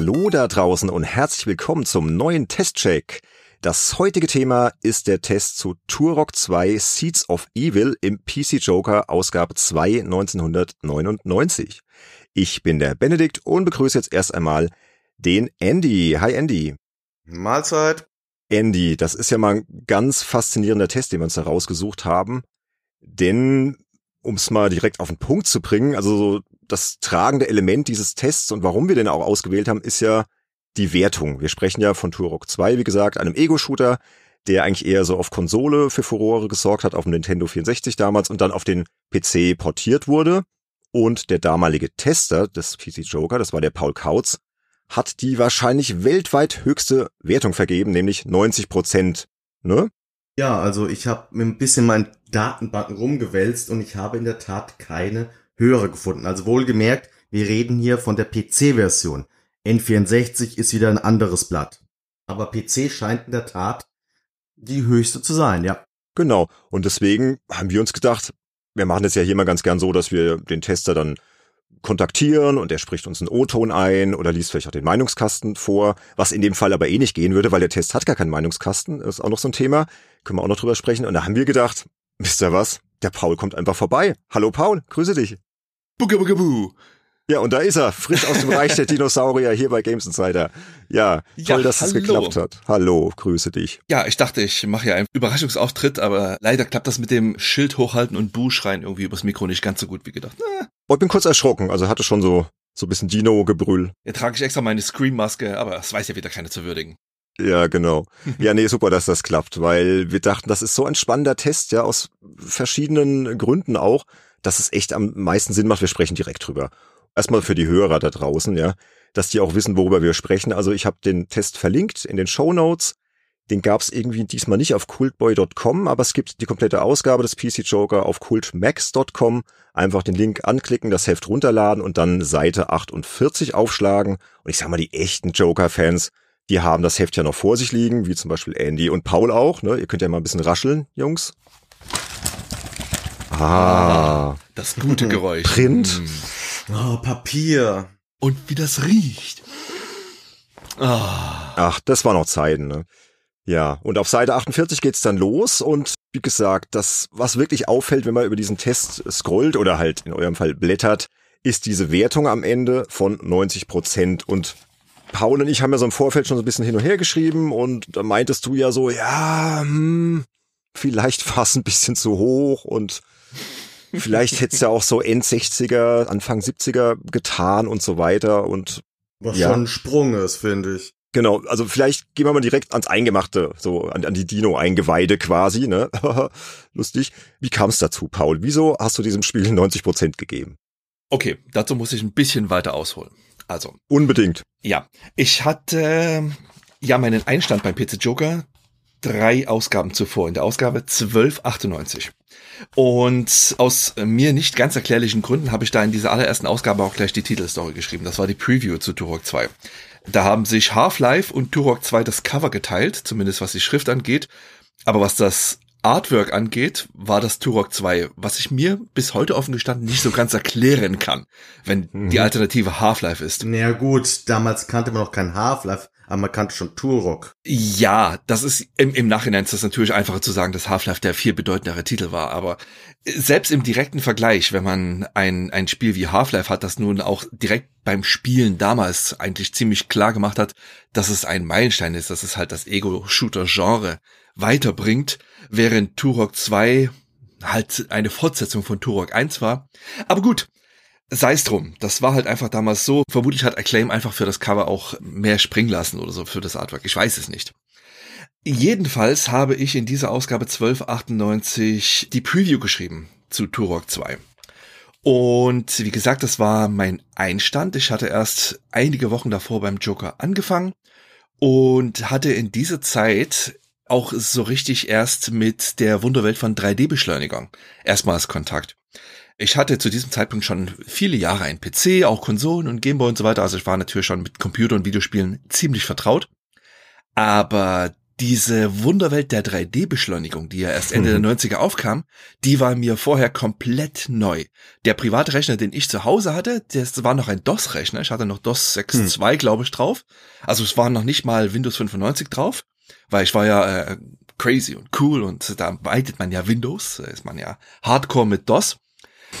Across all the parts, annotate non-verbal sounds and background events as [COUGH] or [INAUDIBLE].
Hallo da draußen und herzlich willkommen zum neuen Testcheck. Das heutige Thema ist der Test zu Turok 2 Seeds of Evil im PC Joker Ausgabe 2 1999. Ich bin der Benedikt und begrüße jetzt erst einmal den Andy. Hi Andy. Mahlzeit. Andy, das ist ja mal ein ganz faszinierender Test, den wir uns da rausgesucht haben. Denn, um es mal direkt auf den Punkt zu bringen, also so das tragende Element dieses Tests und warum wir den auch ausgewählt haben, ist ja die Wertung. Wir sprechen ja von Turok 2, wie gesagt, einem Ego-Shooter, der eigentlich eher so auf Konsole für Furore gesorgt hat, auf dem Nintendo 64 damals und dann auf den PC portiert wurde. Und der damalige Tester des PC Joker, das war der Paul Kautz, hat die wahrscheinlich weltweit höchste Wertung vergeben, nämlich 90 Prozent. Ne? Ja, also ich habe ein bisschen meinen Datenbanken rumgewälzt und ich habe in der Tat keine höhere gefunden. Also wohlgemerkt, wir reden hier von der PC-Version. N64 ist wieder ein anderes Blatt. Aber PC scheint in der Tat die höchste zu sein, ja. Genau. Und deswegen haben wir uns gedacht, wir machen es ja hier mal ganz gern so, dass wir den Tester dann kontaktieren und er spricht uns einen O-Ton ein oder liest vielleicht auch den Meinungskasten vor, was in dem Fall aber eh nicht gehen würde, weil der Test hat gar keinen Meinungskasten, ist auch noch so ein Thema, können wir auch noch drüber sprechen. Und da haben wir gedacht, wisst ihr was, der Paul kommt einfach vorbei. Hallo Paul, grüße dich. Bugabugabu. Ja, und da ist er, frisch aus dem Reich der [LAUGHS] Dinosaurier hier bei Games Insider. Ja, toll, Ja, dass es hallo. geklappt hat. Hallo, grüße dich. Ja, ich dachte, ich mache ja einen Überraschungsauftritt, aber leider klappt das mit dem Schild hochhalten und Bu schreien irgendwie übers Mikro nicht ganz so gut wie gedacht. Na, Oh, ich bin kurz erschrocken, also hatte schon so so ein bisschen Dino-Gebrüll. hier trage ich extra meine Scream-Maske, aber es weiß ja wieder keiner zu würdigen. Ja, genau. [LAUGHS] Ja, nee, super, dass das klappt, weil wir dachten, das ist so ein spannender Test, ja, aus verschiedenen Gründen auch, dass es echt am meisten Sinn macht, wir sprechen direkt drüber. Erstmal für die Hörer da draußen, ja, dass die auch wissen, worüber wir sprechen. Also ich habe den Test verlinkt in den Show Notes. Den gab's irgendwie diesmal nicht auf cultboy.com, aber es gibt die komplette Ausgabe des PC Joker auf cultmax.com. Einfach den Link anklicken, das Heft runterladen und dann Seite 48 aufschlagen. Und ich sag mal, die echten Joker-Fans, die haben das Heft ja noch vor sich liegen, wie zum Beispiel Andy und Paul auch. Ne? Ihr könnt ja mal ein bisschen rascheln, Jungs. Ah, Das gute Geräusch. Print. Mm. Oh, Papier. Und wie das riecht. Ah. ach, das war noch Zeiten. Ne? Ja, und auf Seite 48 geht's dann los und wie gesagt, das, was wirklich auffällt, wenn man über diesen Test scrollt oder halt in eurem Fall blättert, ist diese Wertung am Ende von 90 Prozent und Paul und ich haben ja so im Vorfeld schon so ein bisschen hin und her geschrieben und da meintest du ja so, ja, hm, vielleicht war es ein bisschen zu hoch und vielleicht hättest ja auch so End-60er, Anfang 70er getan und so weiter und Was Ja. schon ein Sprung ist, finde ich. Genau, also vielleicht gehen wir mal direkt ans Eingemachte, so an, an die Dino-Eingeweide quasi, ne? [LAUGHS] Lustig. Wie kam es dazu, Paul? Wieso hast du diesem Spiel 90 Prozent gegeben? Okay, dazu muss ich ein bisschen weiter ausholen. Also, Unbedingt. ja, ich hatte ja meinen Einstand beim PC Joker drei Ausgaben zuvor, in der Ausgabe 1298. Und aus mir nicht ganz erklärlichen Gründen habe ich da in dieser allerersten Ausgabe auch gleich die Titelstory geschrieben. Das war die Preview zu Turok 2. Da haben sich Half-Life und Turok 2 das Cover geteilt, zumindest was die Schrift angeht. Aber was das Artwork angeht, war das Turok 2, was ich mir bis heute offen gestanden nicht so ganz erklären kann, wenn Mhm. die Alternative Half-Life ist. Naja gut, damals kannte man noch kein Half-Life, aber schon Turok. Ja, das ist im, im Nachhinein ist das natürlich einfacher zu sagen, dass Half-Life der viel bedeutendere Titel war, aber selbst im direkten Vergleich, wenn man ein, ein Spiel wie Half-Life hat, das nun auch direkt beim Spielen damals eigentlich ziemlich klar gemacht hat, dass es ein Meilenstein ist, dass es halt das Ego-Shooter-Genre weiterbringt, während Turok 2 halt eine Fortsetzung von Turok 1 war. Aber gut, sei es drum. Das war halt einfach damals so. Vermutlich hat Acclaim einfach für das Cover auch mehr springen lassen oder so für das Artwork. Ich weiß es nicht. Jedenfalls habe ich in dieser Ausgabe 1298 die Preview geschrieben zu Turok 2. Und wie gesagt, das war mein Einstand. Ich hatte erst einige Wochen davor beim Joker angefangen und hatte in dieser Zeit auch so richtig erst mit der Wunderwelt von 3D-Beschleunigern erstmals Kontakt. Ich hatte zu diesem Zeitpunkt schon viele Jahre einen PC, auch Konsolen und Gameboy und so weiter. Also ich war natürlich schon mit Computer und Videospielen ziemlich vertraut. Aber diese Wunderwelt der 3D-Beschleunigung, die ja erst Ende der 90er aufkam, die war mir vorher komplett neu. Der private Rechner, den ich zu Hause hatte, das war noch ein DOS-Rechner. Ich hatte noch DOS 6.2, hm. glaube ich, drauf. Also es war noch nicht mal Windows 95 drauf, weil ich war ja äh, crazy und cool und da weitet man ja Windows, da ist man ja hardcore mit DOS.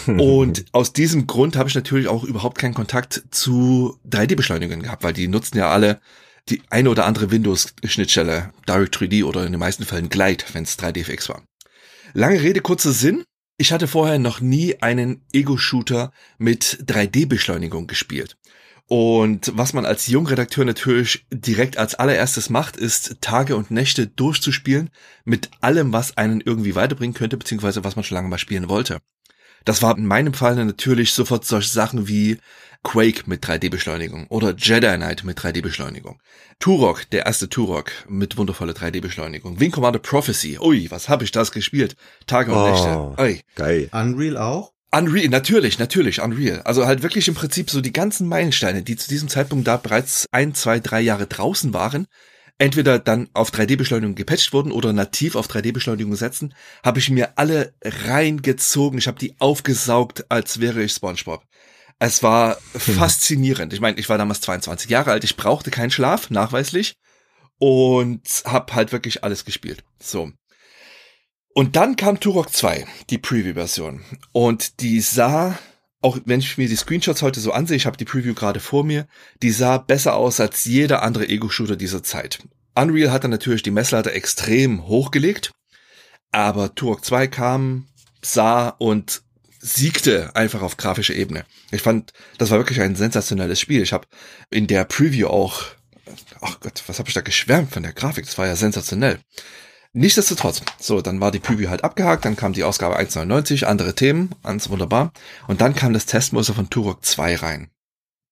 Und aus diesem Grund habe ich natürlich auch überhaupt keinen Kontakt zu 3D-Beschleunigungen gehabt, weil die nutzen ja alle die eine oder andere Windows-Schnittstelle, Direct 3D oder in den meisten Fällen Glide, wenn es 3DFX war. Lange Rede, kurzer Sinn. Ich hatte vorher noch nie einen Ego-Shooter mit 3D-Beschleunigung gespielt. Und was man als Jungredakteur natürlich direkt als allererstes macht, ist Tage und Nächte durchzuspielen mit allem, was einen irgendwie weiterbringen könnte, beziehungsweise was man schon lange mal spielen wollte. Das war in meinem Fall natürlich sofort solche Sachen wie Quake mit 3D-Beschleunigung oder Jedi Knight mit 3D-Beschleunigung. Turok, der erste Turok mit wundervoller 3D-Beschleunigung. Wing Commander Prophecy. Ui, was habe ich das gespielt? Tage und oh, Nächte. Ui. Geil. Unreal auch? Unreal, natürlich, natürlich, Unreal. Also halt wirklich im Prinzip so die ganzen Meilensteine, die zu diesem Zeitpunkt da bereits ein, zwei, drei Jahre draußen waren, entweder dann auf 3D-Beschleunigung gepatcht wurden oder nativ auf 3D-Beschleunigung setzen, habe ich mir alle reingezogen. Ich habe die aufgesaugt, als wäre ich SpongeBob. Es war hm. faszinierend. Ich meine, ich war damals 22 Jahre alt, ich brauchte keinen Schlaf, nachweislich, und habe halt wirklich alles gespielt. So. Und dann kam Turok 2, die Preview-Version. Und die sah, auch wenn ich mir die Screenshots heute so ansehe, ich habe die Preview gerade vor mir, die sah besser aus als jeder andere Ego-Shooter dieser Zeit. Unreal hatte natürlich die Messlatte extrem hochgelegt, aber Turok 2 kam, sah und siegte einfach auf grafischer Ebene. Ich fand, das war wirklich ein sensationelles Spiel. Ich habe in der Preview auch, ach Gott, was habe ich da geschwärmt von der Grafik? Das war ja sensationell. Nichtsdestotrotz, so, dann war die Preview halt abgehakt, dann kam die Ausgabe 1.99, andere Themen, ganz wunderbar. Und dann kam das Testmuster von Turok 2 rein.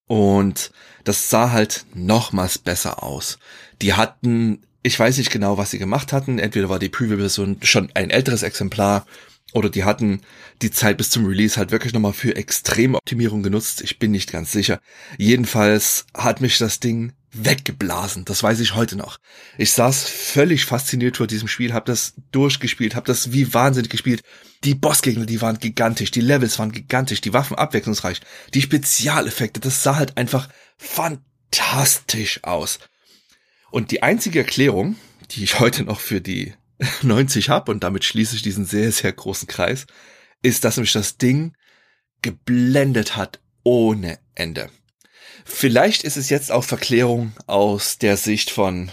Und das sah halt nochmals besser aus. Die hatten, ich weiß nicht genau, was sie gemacht hatten. Entweder war die Preview-Version schon ein älteres Exemplar oder die hatten die Zeit bis zum Release halt wirklich nochmal für extreme Optimierung genutzt. Ich bin nicht ganz sicher. Jedenfalls hat mich das Ding weggeblasen. Das weiß ich heute noch. Ich saß völlig fasziniert vor diesem Spiel, habe das durchgespielt, habe das wie wahnsinnig gespielt. Die Bossgegner, die waren gigantisch, die Levels waren gigantisch, die Waffen abwechslungsreich, die Spezialeffekte, das sah halt einfach fantastisch aus. Und die einzige Erklärung, die ich heute noch für die [LAUGHS] 90 habe, und damit schließe ich diesen sehr, sehr großen Kreis, ist, dass mich das Ding geblendet hat ohne Ende. Vielleicht ist es jetzt auch Verklärung aus der Sicht von,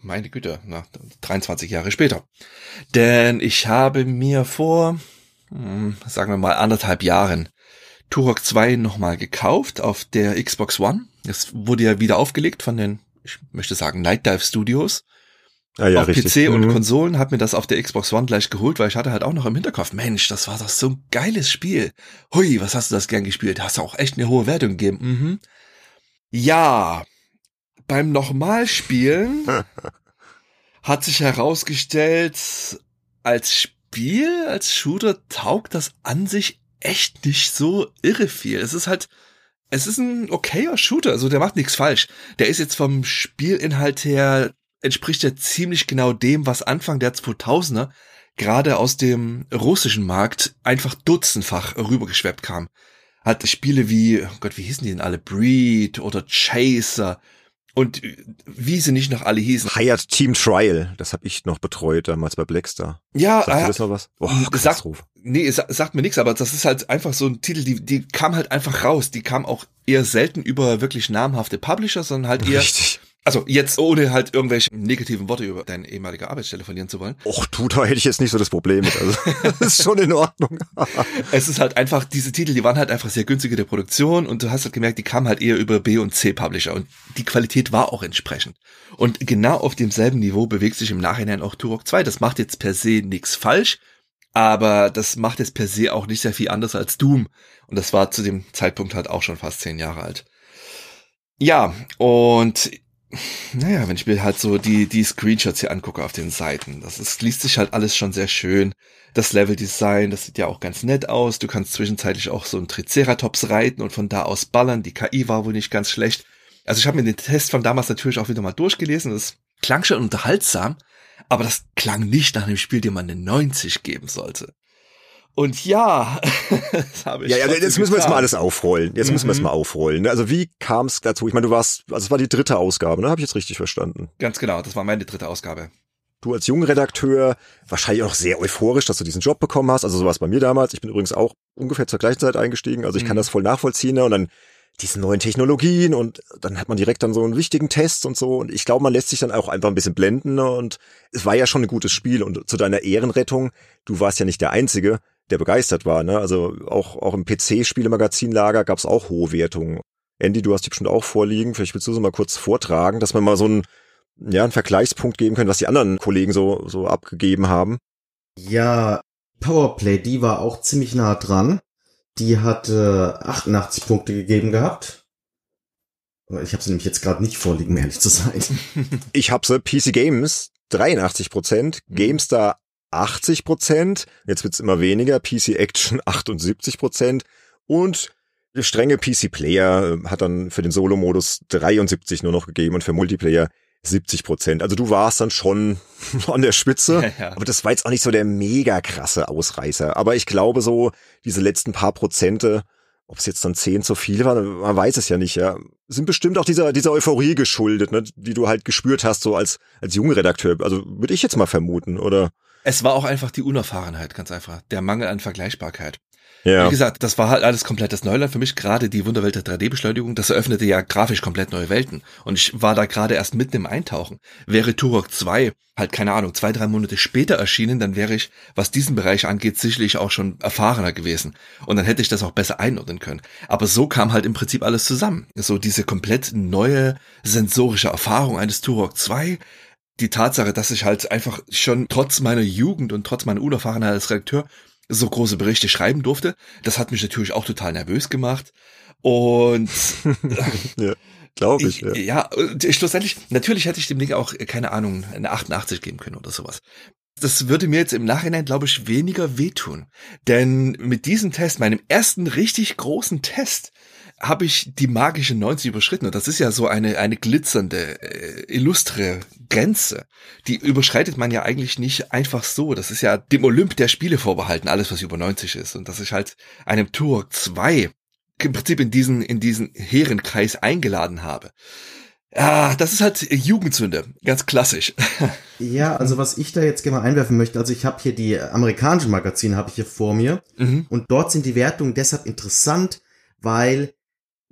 meine Güte, na, 23 Jahre später. Denn ich habe mir vor, hm, sagen wir mal, anderthalb Jahren Turok 2 nochmal gekauft auf der Xbox One. Das wurde ja wieder aufgelegt von den, ich möchte sagen, Night Dive Studios ah, ja, auf richtig. PC und mhm. Konsolen, hab mir das auf der Xbox One gleich geholt, weil ich hatte halt auch noch im Hinterkopf, Mensch, das war doch so ein geiles Spiel. Hui, was hast du das gern gespielt? Hast du auch echt eine hohe Wertung gegeben. Mhm. Ja, beim Nochmalspielen [LAUGHS] hat sich herausgestellt, als Spiel, als Shooter taugt das an sich echt nicht so irre viel. Es ist halt, es ist ein okayer Shooter, also der macht nichts falsch. Der ist jetzt vom Spielinhalt her entspricht ja ziemlich genau dem, was Anfang der 2000er gerade aus dem russischen Markt einfach dutzendfach rübergeschweppt kam. Hat Spiele wie, oh Gott, wie hießen die denn alle? Breed oder Chaser und wie sie nicht noch alle hießen. Hired Team Trial, das habe ich noch betreut damals bei Blackstar. Ja, sagt äh, das noch was? Oh, sagt, nee, sagt mir nichts, aber das ist halt einfach so ein Titel, die die kam halt einfach raus. Die kam auch eher selten über wirklich namhafte Publisher, sondern halt eher Richtig. Also jetzt ohne halt irgendwelche negativen Worte über deine ehemalige Arbeitsstelle verlieren zu wollen. Och, du, da hätte ich jetzt nicht so das Problem mit. Also [LAUGHS] [LAUGHS] das ist schon in Ordnung. [LAUGHS] es ist halt einfach, diese Titel, die waren halt einfach sehr günstige der Produktion und du hast halt gemerkt, die kamen halt eher über B und C Publisher und die Qualität war auch entsprechend. Und genau auf demselben Niveau bewegt sich im Nachhinein auch Turok 2. Das macht jetzt per se nichts falsch, aber das macht jetzt per se auch nicht sehr viel anders als Doom. Und das war zu dem Zeitpunkt halt auch schon fast zehn Jahre alt. Ja, und naja, wenn ich mir halt so die, die Screenshots hier angucke auf den Seiten, das ist, liest sich halt alles schon sehr schön. Das Leveldesign, das sieht ja auch ganz nett aus. Du kannst zwischenzeitlich auch so ein Triceratops reiten und von da aus ballern. Die KI war wohl nicht ganz schlecht. Also ich habe mir den Test von damals natürlich auch wieder mal durchgelesen. Das klang schon unterhaltsam, aber das klang nicht nach einem Spiel, dem man eine 90 geben sollte. Und ja, [LAUGHS] das habe ich. Ja, ja jetzt müssen wir jetzt mal alles aufrollen. Jetzt mhm. müssen wir es mhm. mal aufrollen. Ne? Also wie kam es dazu? Ich meine, du warst, also es war die dritte Ausgabe, ne? Habe ich jetzt richtig verstanden? Ganz genau, das war meine dritte Ausgabe. Du als Jungredakteur wahrscheinlich auch sehr euphorisch, dass du diesen Job bekommen hast. Also sowas bei mir damals. Ich bin übrigens auch ungefähr zur gleichen Zeit eingestiegen. Also ich mhm. kann das voll nachvollziehen. Ne? Und dann diese neuen Technologien und dann hat man direkt dann so einen wichtigen Test und so. Und ich glaube, man lässt sich dann auch einfach ein bisschen blenden. Ne? Und es war ja schon ein gutes Spiel. Und zu deiner Ehrenrettung, du warst ja nicht der Einzige der begeistert war. Ne? Also auch, auch im PC-Spielemagazinlager gab es auch hohe Wertungen. Andy, du hast die bestimmt auch vorliegen. Vielleicht willst du so mal kurz vortragen, dass wir mal so einen, ja, einen Vergleichspunkt geben können, was die anderen Kollegen so, so abgegeben haben. Ja, Powerplay, die war auch ziemlich nah dran. Die hatte 88 Punkte gegeben gehabt. Ich habe sie nämlich jetzt gerade nicht vorliegen, um ehrlich zu sein. ich habe sie PC Games 83 Prozent, mhm. GameStar 80 Prozent, jetzt wird's immer weniger, PC Action [LAUGHS] 78 Prozent und der strenge PC Player äh, hat dann für den Solo-Modus 73 nur noch gegeben und für Multiplayer 70 Prozent. Also du warst dann schon [LAUGHS] an der Spitze, ja, ja. aber das war jetzt auch nicht so der mega krasse Ausreißer. Aber ich glaube so, diese letzten paar Prozente, ob es jetzt dann zehn zu viel war, man weiß es ja nicht, ja, sind bestimmt auch dieser, dieser Euphorie geschuldet, ne, die du halt gespürt hast, so als, als junger Redakteur. Also würde ich jetzt mal vermuten, oder? Es war auch einfach die Unerfahrenheit, ganz einfach. Der Mangel an Vergleichbarkeit. Ja. Wie gesagt, das war halt alles komplettes Neuland für mich. Gerade die Wunderwelt der 3D-Beschleunigung, das eröffnete ja grafisch komplett neue Welten. Und ich war da gerade erst mitten im Eintauchen. Wäre Turok 2 halt, keine Ahnung, zwei, drei Monate später erschienen, dann wäre ich, was diesen Bereich angeht, sicherlich auch schon erfahrener gewesen. Und dann hätte ich das auch besser einordnen können. Aber so kam halt im Prinzip alles zusammen. So diese komplett neue sensorische Erfahrung eines Turok 2, die Tatsache, dass ich halt einfach schon trotz meiner Jugend und trotz meiner Unerfahrenheit als Redakteur so große Berichte schreiben durfte, das hat mich natürlich auch total nervös gemacht. Und [LAUGHS] ja, glaube ich, ich. Ja, ja schlussendlich, natürlich hätte ich dem Ding auch, keine Ahnung, eine 88 geben können oder sowas. Das würde mir jetzt im Nachhinein, glaube ich, weniger wehtun. Denn mit diesem Test, meinem ersten richtig großen Test, habe ich die magische 90 überschritten. Und das ist ja so eine, eine glitzernde, äh, illustre Grenze. Die überschreitet man ja eigentlich nicht einfach so. Das ist ja dem Olymp der Spiele vorbehalten, alles was über 90 ist. Und dass ich halt einem Turok 2 im Prinzip in diesen, in diesen Herrenkreis eingeladen habe. Ja, das ist halt Jugendsünde, ganz klassisch. [LAUGHS] Ja, also was ich da jetzt gerne mal einwerfen möchte, also ich habe hier die amerikanischen Magazine habe ich hier vor mir mhm. und dort sind die Wertungen deshalb interessant, weil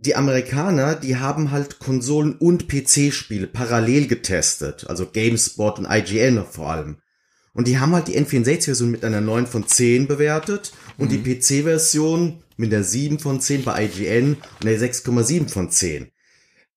die Amerikaner, die haben halt Konsolen und PC-Spiele parallel getestet, also GameSpot und IGN vor allem. Und die haben halt die N64-Version mit einer 9 von 10 bewertet und mhm. die PC-Version mit der 7 von 10 bei IGN und der 6,7 von 10.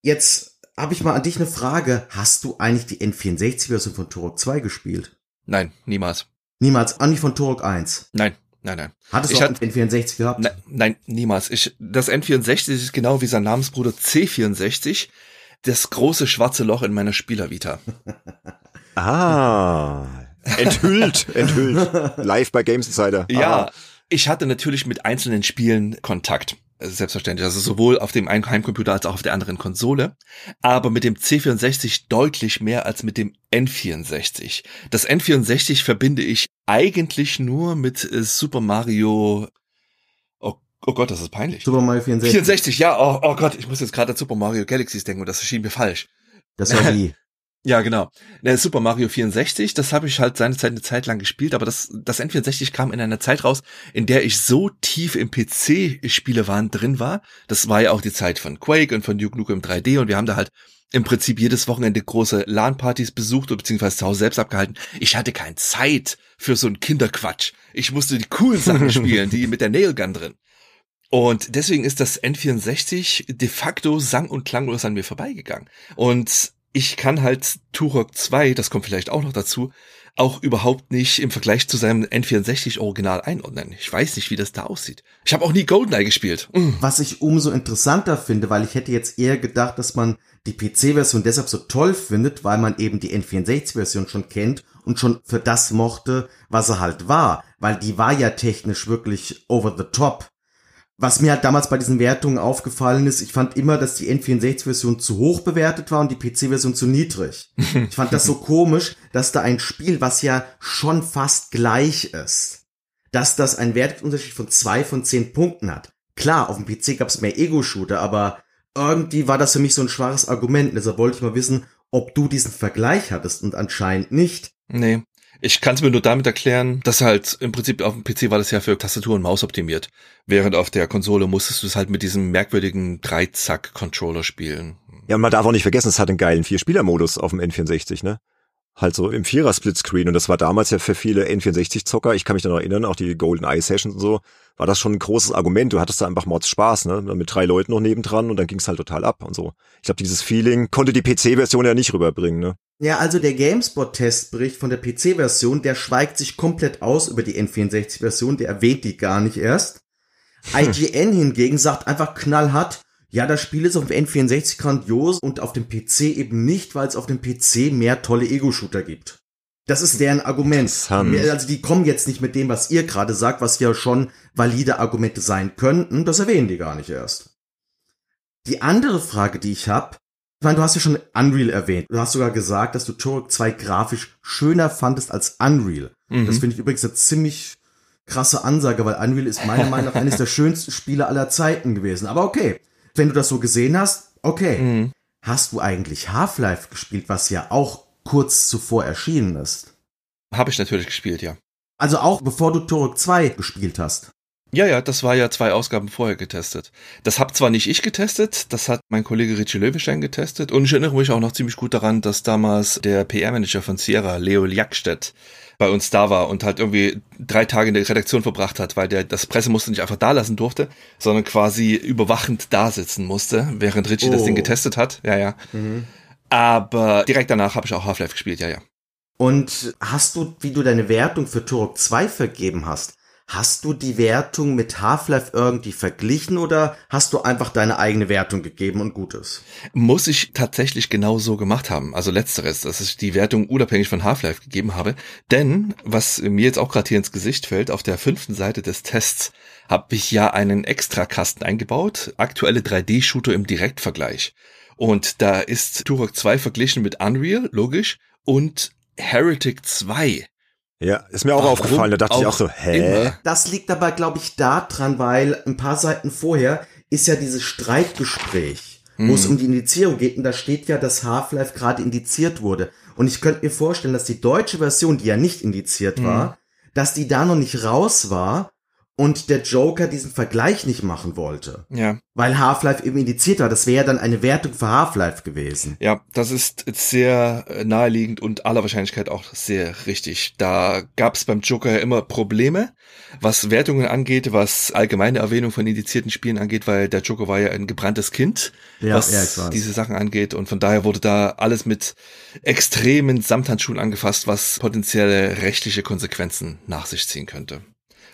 Jetzt habe ich mal an dich eine Frage. Hast du eigentlich die N64-Version von Turok 2 gespielt? Nein, niemals. Niemals, auch nicht von Turok 1? Nein. Nein, nein. Hattest ich du auch N64 gehabt? Nein, nein, niemals. Ich, das N64 ist genau wie sein Namensbruder C64, das große schwarze Loch in meiner Spielervita. [LAUGHS] ah, enthüllt, enthüllt. Live bei Games Insider. Ja, ah. ich hatte natürlich mit einzelnen Spielen Kontakt. Selbstverständlich, also sowohl auf dem einen Heimcomputer als auch auf der anderen Konsole, aber mit dem C64 deutlich mehr als mit dem N64. Das N64 verbinde ich eigentlich nur mit äh, Super Mario Oh, oh Gott, das ist peinlich. Super Mario 64. 64, ja, oh, oh Gott, ich muss jetzt gerade an Super Mario Galaxies denken und das erschien mir falsch. Das war [LAUGHS] wie. Ja, genau. Ne, Super Mario 64, das habe ich halt seine Zeit eine Zeit lang gespielt, aber das, das N64 kam in einer Zeit raus, in der ich so tief im PC-Spielewahn drin war. Das war ja auch die Zeit von Quake und von Duke Nukem 3D und wir haben da halt im Prinzip jedes Wochenende große LAN-Partys besucht oder beziehungsweise zu Hause selbst abgehalten. Ich hatte keine Zeit für so einen Kinderquatsch. Ich musste die coolen Sachen [LAUGHS] spielen, die mit der Nailgun drin. Und deswegen ist das N64 de facto sang- und klanglos an mir vorbeigegangen. Und ich kann halt Turok 2, das kommt vielleicht auch noch dazu, auch überhaupt nicht im Vergleich zu seinem N64 Original einordnen. Ich weiß nicht, wie das da aussieht. Ich habe auch nie GoldenEye gespielt. Mm. Was ich umso interessanter finde, weil ich hätte jetzt eher gedacht, dass man die PC-Version deshalb so toll findet, weil man eben die N64-Version schon kennt und schon für das mochte, was er halt war, weil die war ja technisch wirklich over the top. Was mir halt damals bei diesen Wertungen aufgefallen ist, ich fand immer, dass die N64-Version zu hoch bewertet war und die PC-Version zu niedrig. [LAUGHS] Ich fand das so komisch, dass da ein Spiel, was ja schon fast gleich ist, dass das einen Wertunterschied von zwei von zehn Punkten hat. Klar, auf dem PC gab es mehr Ego-Shooter, aber irgendwie war das für mich so ein schwaches Argument. Deshalb wollte ich mal wissen, ob du diesen Vergleich hattest und anscheinend nicht. Nee. Ich kann es mir nur damit erklären, dass halt im Prinzip auf dem PC war das ja für Tastatur und Maus optimiert, während auf der Konsole musstest du es halt mit diesem merkwürdigen Dreizack-Controller spielen. Ja, und man darf auch nicht vergessen, es hat einen geilen Vierspieler-Modus auf dem N64, ne? Halt so im Vierer-Splitscreen und das war damals ja für viele N64-Zocker, ich kann mich da noch erinnern, auch die Golden Eye Sessions und so, war das schon ein großes Argument. Du hattest da einfach Mods Spaß, ne? Mit drei Leuten noch nebendran und dann ging's halt total ab und so. Ich glaube, dieses Feeling konnte die PC-Version ja nicht rüberbringen, ne? Ja, also der GameSpot-Testbericht von der PC-Version, der schweigt sich komplett aus über die N64-Version, der erwähnt die gar nicht erst. [LAUGHS] IGN hingegen sagt einfach knallhart, ja, das Spiel ist auf dem N64 grandios und auf dem PC eben nicht, weil es auf dem PC mehr tolle Ego-Shooter gibt. Das ist deren Argument. Also die kommen jetzt nicht mit dem, was ihr gerade sagt, was ja schon valide Argumente sein könnten. Das erwähnen die gar nicht erst. Die andere Frage, die ich habe, ich meine, du hast ja schon Unreal erwähnt. Du hast sogar gesagt, dass du Turok 2 grafisch schöner fandest als Unreal. Mhm. Das finde ich übrigens eine ziemlich krasse Ansage, weil Unreal ist meiner Meinung nach eines der [LAUGHS] schönsten Spiele aller Zeiten gewesen. Aber okay, wenn du das so gesehen hast, okay. Mhm. Hast du eigentlich Half-Life gespielt, was ja auch kurz zuvor erschienen ist? Habe ich natürlich gespielt, ja. Also auch bevor du Turok 2 gespielt hast. Ja, ja, das war ja zwei Ausgaben vorher getestet. Das hab zwar nicht ich getestet, das hat mein Kollege Richie Löwenstein getestet und ich erinnere mich auch noch ziemlich gut daran, dass damals der PR-Manager von Sierra, Leo Jackstedt, bei uns da war und halt irgendwie drei Tage in der Redaktion verbracht hat, weil der das Pressemuster nicht einfach da lassen durfte, sondern quasi überwachend da sitzen musste, während Richie oh. das Ding oh. getestet hat. Ja, ja. Mhm. Aber direkt danach habe ich auch Half-Life gespielt, ja, ja. Und hast du, wie du deine Wertung für Turok 2 vergeben hast, Hast du die Wertung mit Half-Life irgendwie verglichen oder hast du einfach deine eigene Wertung gegeben und Gutes? Muss ich tatsächlich genau so gemacht haben. Also letzteres, dass ich die Wertung unabhängig von Half-Life gegeben habe. Denn, was mir jetzt auch gerade hier ins Gesicht fällt, auf der fünften Seite des Tests habe ich ja einen Extrakasten eingebaut. Aktuelle 3D-Shooter im Direktvergleich. Und da ist Turok 2 verglichen mit Unreal, logisch, und Heretic 2. Ja, ist mir auch Warum aufgefallen. Da dachte auch ich auch so, hä? Immer. Das liegt aber, glaube ich, daran, weil ein paar Seiten vorher ist ja dieses Streitgespräch, hm. wo es hm. um die Indizierung geht. Und da steht ja, dass Half-Life gerade indiziert wurde. Und ich könnte mir vorstellen, dass die deutsche Version, die ja nicht indiziert hm. war, dass die da noch nicht raus war und der Joker diesen Vergleich nicht machen wollte. Ja. Weil Half-Life eben indiziert war. Das wäre ja dann eine Wertung für Half-Life gewesen. Ja, das ist sehr äh, naheliegend und aller Wahrscheinlichkeit auch sehr richtig. Da gab es beim Joker ja immer Probleme, was Wertungen angeht, was allgemeine Erwähnung von indizierten Spielen angeht, weil der Joker war ja ein gebranntes Kind, ja, was ja, diese Sachen angeht. Und von daher wurde da alles mit extremen Samthandschuhen angefasst, was potenzielle rechtliche Konsequenzen nach sich ziehen könnte.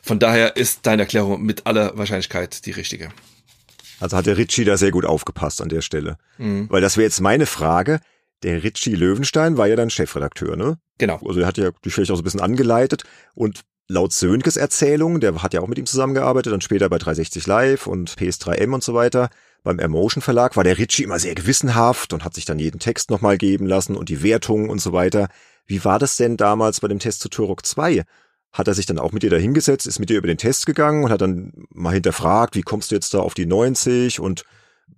Von daher ist deine Erklärung mit aller Wahrscheinlichkeit die richtige. Also hat der Ritchie da sehr gut aufgepasst an der Stelle. Mhm. Weil das wäre jetzt meine Frage. Der Ritchie Löwenstein war ja dann Chefredakteur, ne? Genau. Also er hat ja die vielleicht auch so ein bisschen angeleitet und laut Sönkes Erzählung, der hat ja auch mit ihm zusammengearbeitet, dann später bei 360 Live und PS3M und so weiter. Beim Emotion Verlag war der Ritchie immer sehr gewissenhaft und hat sich dann jeden Text nochmal geben lassen und die Wertungen und so weiter. Wie war das denn damals bei dem Test zu Turok 2? Hat er sich dann auch mit dir da hingesetzt, ist mit dir über den Test gegangen und hat dann mal hinterfragt, wie kommst du jetzt da auf die 90 und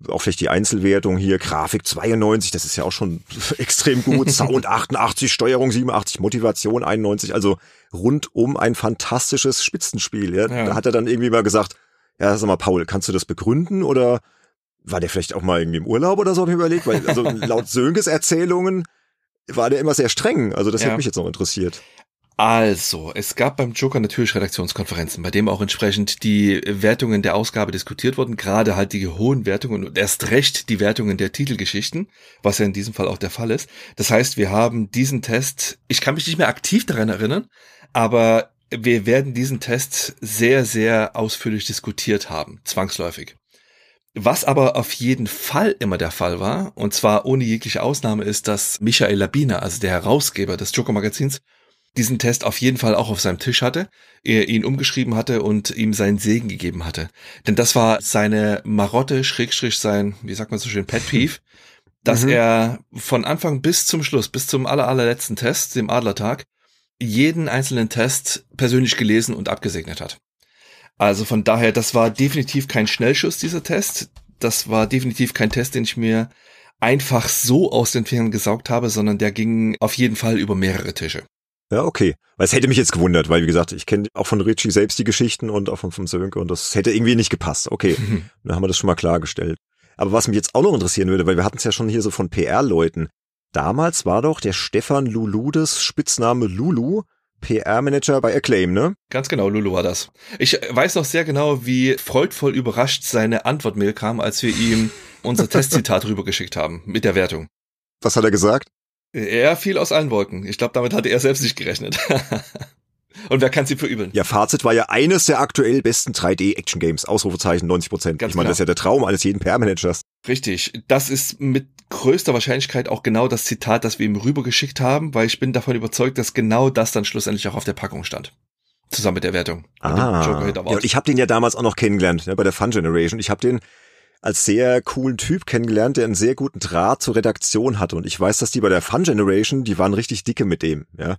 auch vielleicht die Einzelwertung hier, Grafik 92, das ist ja auch schon [LAUGHS] extrem gut, Sound 88, Steuerung 87, Motivation 91, also rundum ein fantastisches Spitzenspiel. Ja? ja. Da hat er dann irgendwie mal gesagt, ja, sag mal, Paul, kannst du das begründen oder war der vielleicht auch mal irgendwie im Urlaub oder so, habe ich überlegt, weil also [LAUGHS] laut Sönkes Erzählungen war der immer sehr streng, also das ja. hätte mich jetzt noch interessiert. Also, es gab beim Joker natürlich Redaktionskonferenzen, bei dem auch entsprechend die Wertungen der Ausgabe diskutiert wurden, gerade halt die hohen Wertungen und erst recht die Wertungen der Titelgeschichten, was ja in diesem Fall auch der Fall ist. Das heißt, wir haben diesen Test, ich kann mich nicht mehr aktiv daran erinnern, aber wir werden diesen Test sehr, sehr ausführlich diskutiert haben, zwangsläufig. Was aber auf jeden Fall immer der Fall war, und zwar ohne jegliche Ausnahme, ist, dass Michael Labiner, also der Herausgeber des Joker Magazins, diesen Test auf jeden Fall auch auf seinem Tisch hatte, er ihn umgeschrieben hatte und ihm seinen Segen gegeben hatte. Denn das war seine Marotte, Schrägstrich sein, wie sagt man so schön, Pet Peeve, [LAUGHS] dass mhm. er von Anfang bis zum Schluss, bis zum aller, allerletzten Test, dem Adlertag, jeden einzelnen Test persönlich gelesen und abgesegnet hat. Also von daher, das war definitiv kein Schnellschuss, dieser Test. Das war definitiv kein Test, den ich mir einfach so aus den Fingern gesaugt habe, sondern der ging auf jeden Fall über mehrere Tische. Ja, okay. Weil es hätte mich jetzt gewundert, weil wie gesagt, ich kenne auch von Richie selbst die Geschichten und auch von, von Sönke und das hätte irgendwie nicht gepasst. Okay, dann haben wir das schon mal klargestellt. Aber was mich jetzt auch noch interessieren würde, weil wir hatten es ja schon hier so von PR-Leuten. Damals war doch der Stefan Luludes Spitzname Lulu PR-Manager bei Acclaim, ne? Ganz genau, Lulu war das. Ich weiß noch sehr genau, wie freudvoll überrascht seine Antwortmail kam, als wir ihm unser Testzitat [LAUGHS] rübergeschickt haben mit der Wertung. Was hat er gesagt? Er fiel aus allen Wolken. Ich glaube, damit hatte er selbst nicht gerechnet. [LAUGHS] Und wer kann sie verübeln? Ja, Fazit war ja eines der aktuell besten 3D-Action-Games. Ausrufezeichen 90 Prozent. Ich meine, das ist ja der Traum eines jeden PR-Managers. Richtig. Das ist mit größter Wahrscheinlichkeit auch genau das Zitat, das wir ihm rübergeschickt haben, weil ich bin davon überzeugt, dass genau das dann schlussendlich auch auf der Packung stand. Zusammen mit der Wertung. Ah, ja, ich habe den ja damals auch noch kennengelernt, ne, bei der Fun Generation. Ich habe den als sehr coolen Typ kennengelernt, der einen sehr guten Draht zur Redaktion hatte. Und ich weiß, dass die bei der Fun Generation, die waren richtig dicke mit dem, ja.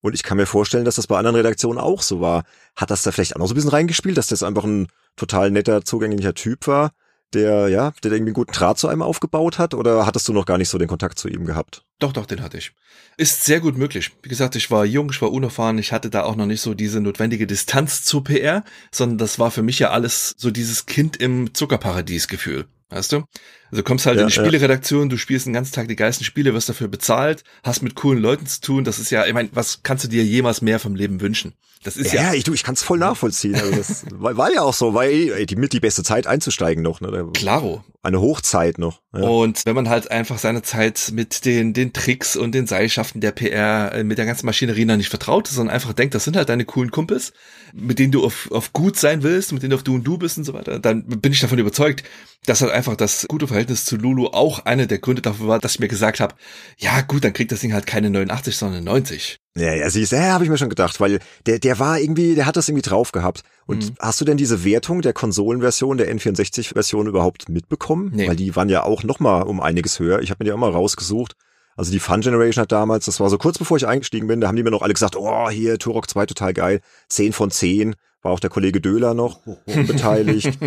Und ich kann mir vorstellen, dass das bei anderen Redaktionen auch so war. Hat das da vielleicht auch noch so ein bisschen reingespielt, dass das einfach ein total netter, zugänglicher Typ war, der, ja, der irgendwie einen guten Draht zu einem aufgebaut hat? Oder hattest du noch gar nicht so den Kontakt zu ihm gehabt? Doch, doch, den hatte ich. Ist sehr gut möglich. Wie gesagt, ich war jung, ich war unerfahren, ich hatte da auch noch nicht so diese notwendige Distanz zu PR, sondern das war für mich ja alles so dieses Kind im Zuckerparadies-Gefühl. Weißt du? Also kommst halt ja, in die Spieleredaktion, du spielst den ganzen Tag die geilsten Spiele, wirst dafür bezahlt, hast mit coolen Leuten zu tun. Das ist ja, ich meine, was kannst du dir jemals mehr vom Leben wünschen? Das ist ja. Ja, ich, du, ich kann es voll nachvollziehen. Also das [LAUGHS] war, war ja auch so, war eh die, mit die beste Zeit einzusteigen noch. Ne? Klaro. Eine Hochzeit noch. Ja. Und wenn man halt einfach seine Zeit mit den, den Tricks und den Seilschaften der PR, äh, mit der ganzen Maschinerie noch nicht vertraut ist, sondern einfach denkt, das sind halt deine coolen Kumpels, mit denen du auf, auf gut sein willst, mit denen du auf du und du bist und so weiter, dann bin ich davon überzeugt, dass halt einfach das gute Verhältnis zu Lulu auch einer der Gründe dafür war, dass ich mir gesagt habe, ja gut, dann kriegt das Ding halt keine 89, sondern 90. Ja, ja, siehst, ja, habe ich mir schon gedacht, weil der, der war irgendwie, der hat das irgendwie drauf gehabt. Und mhm. hast du denn diese Wertung der Konsolenversion, der N64-Version überhaupt mitbekommen? Nee. Weil die waren ja auch noch mal um einiges höher. Ich habe mir die auch mal rausgesucht. Also die Fun Generation hat damals, das war so kurz bevor ich eingestiegen bin, da haben die mir noch alle gesagt, oh, hier, Turok 2 total geil, 10 von 10 war auch der Kollege Döhler noch [LAUGHS] beteiligt.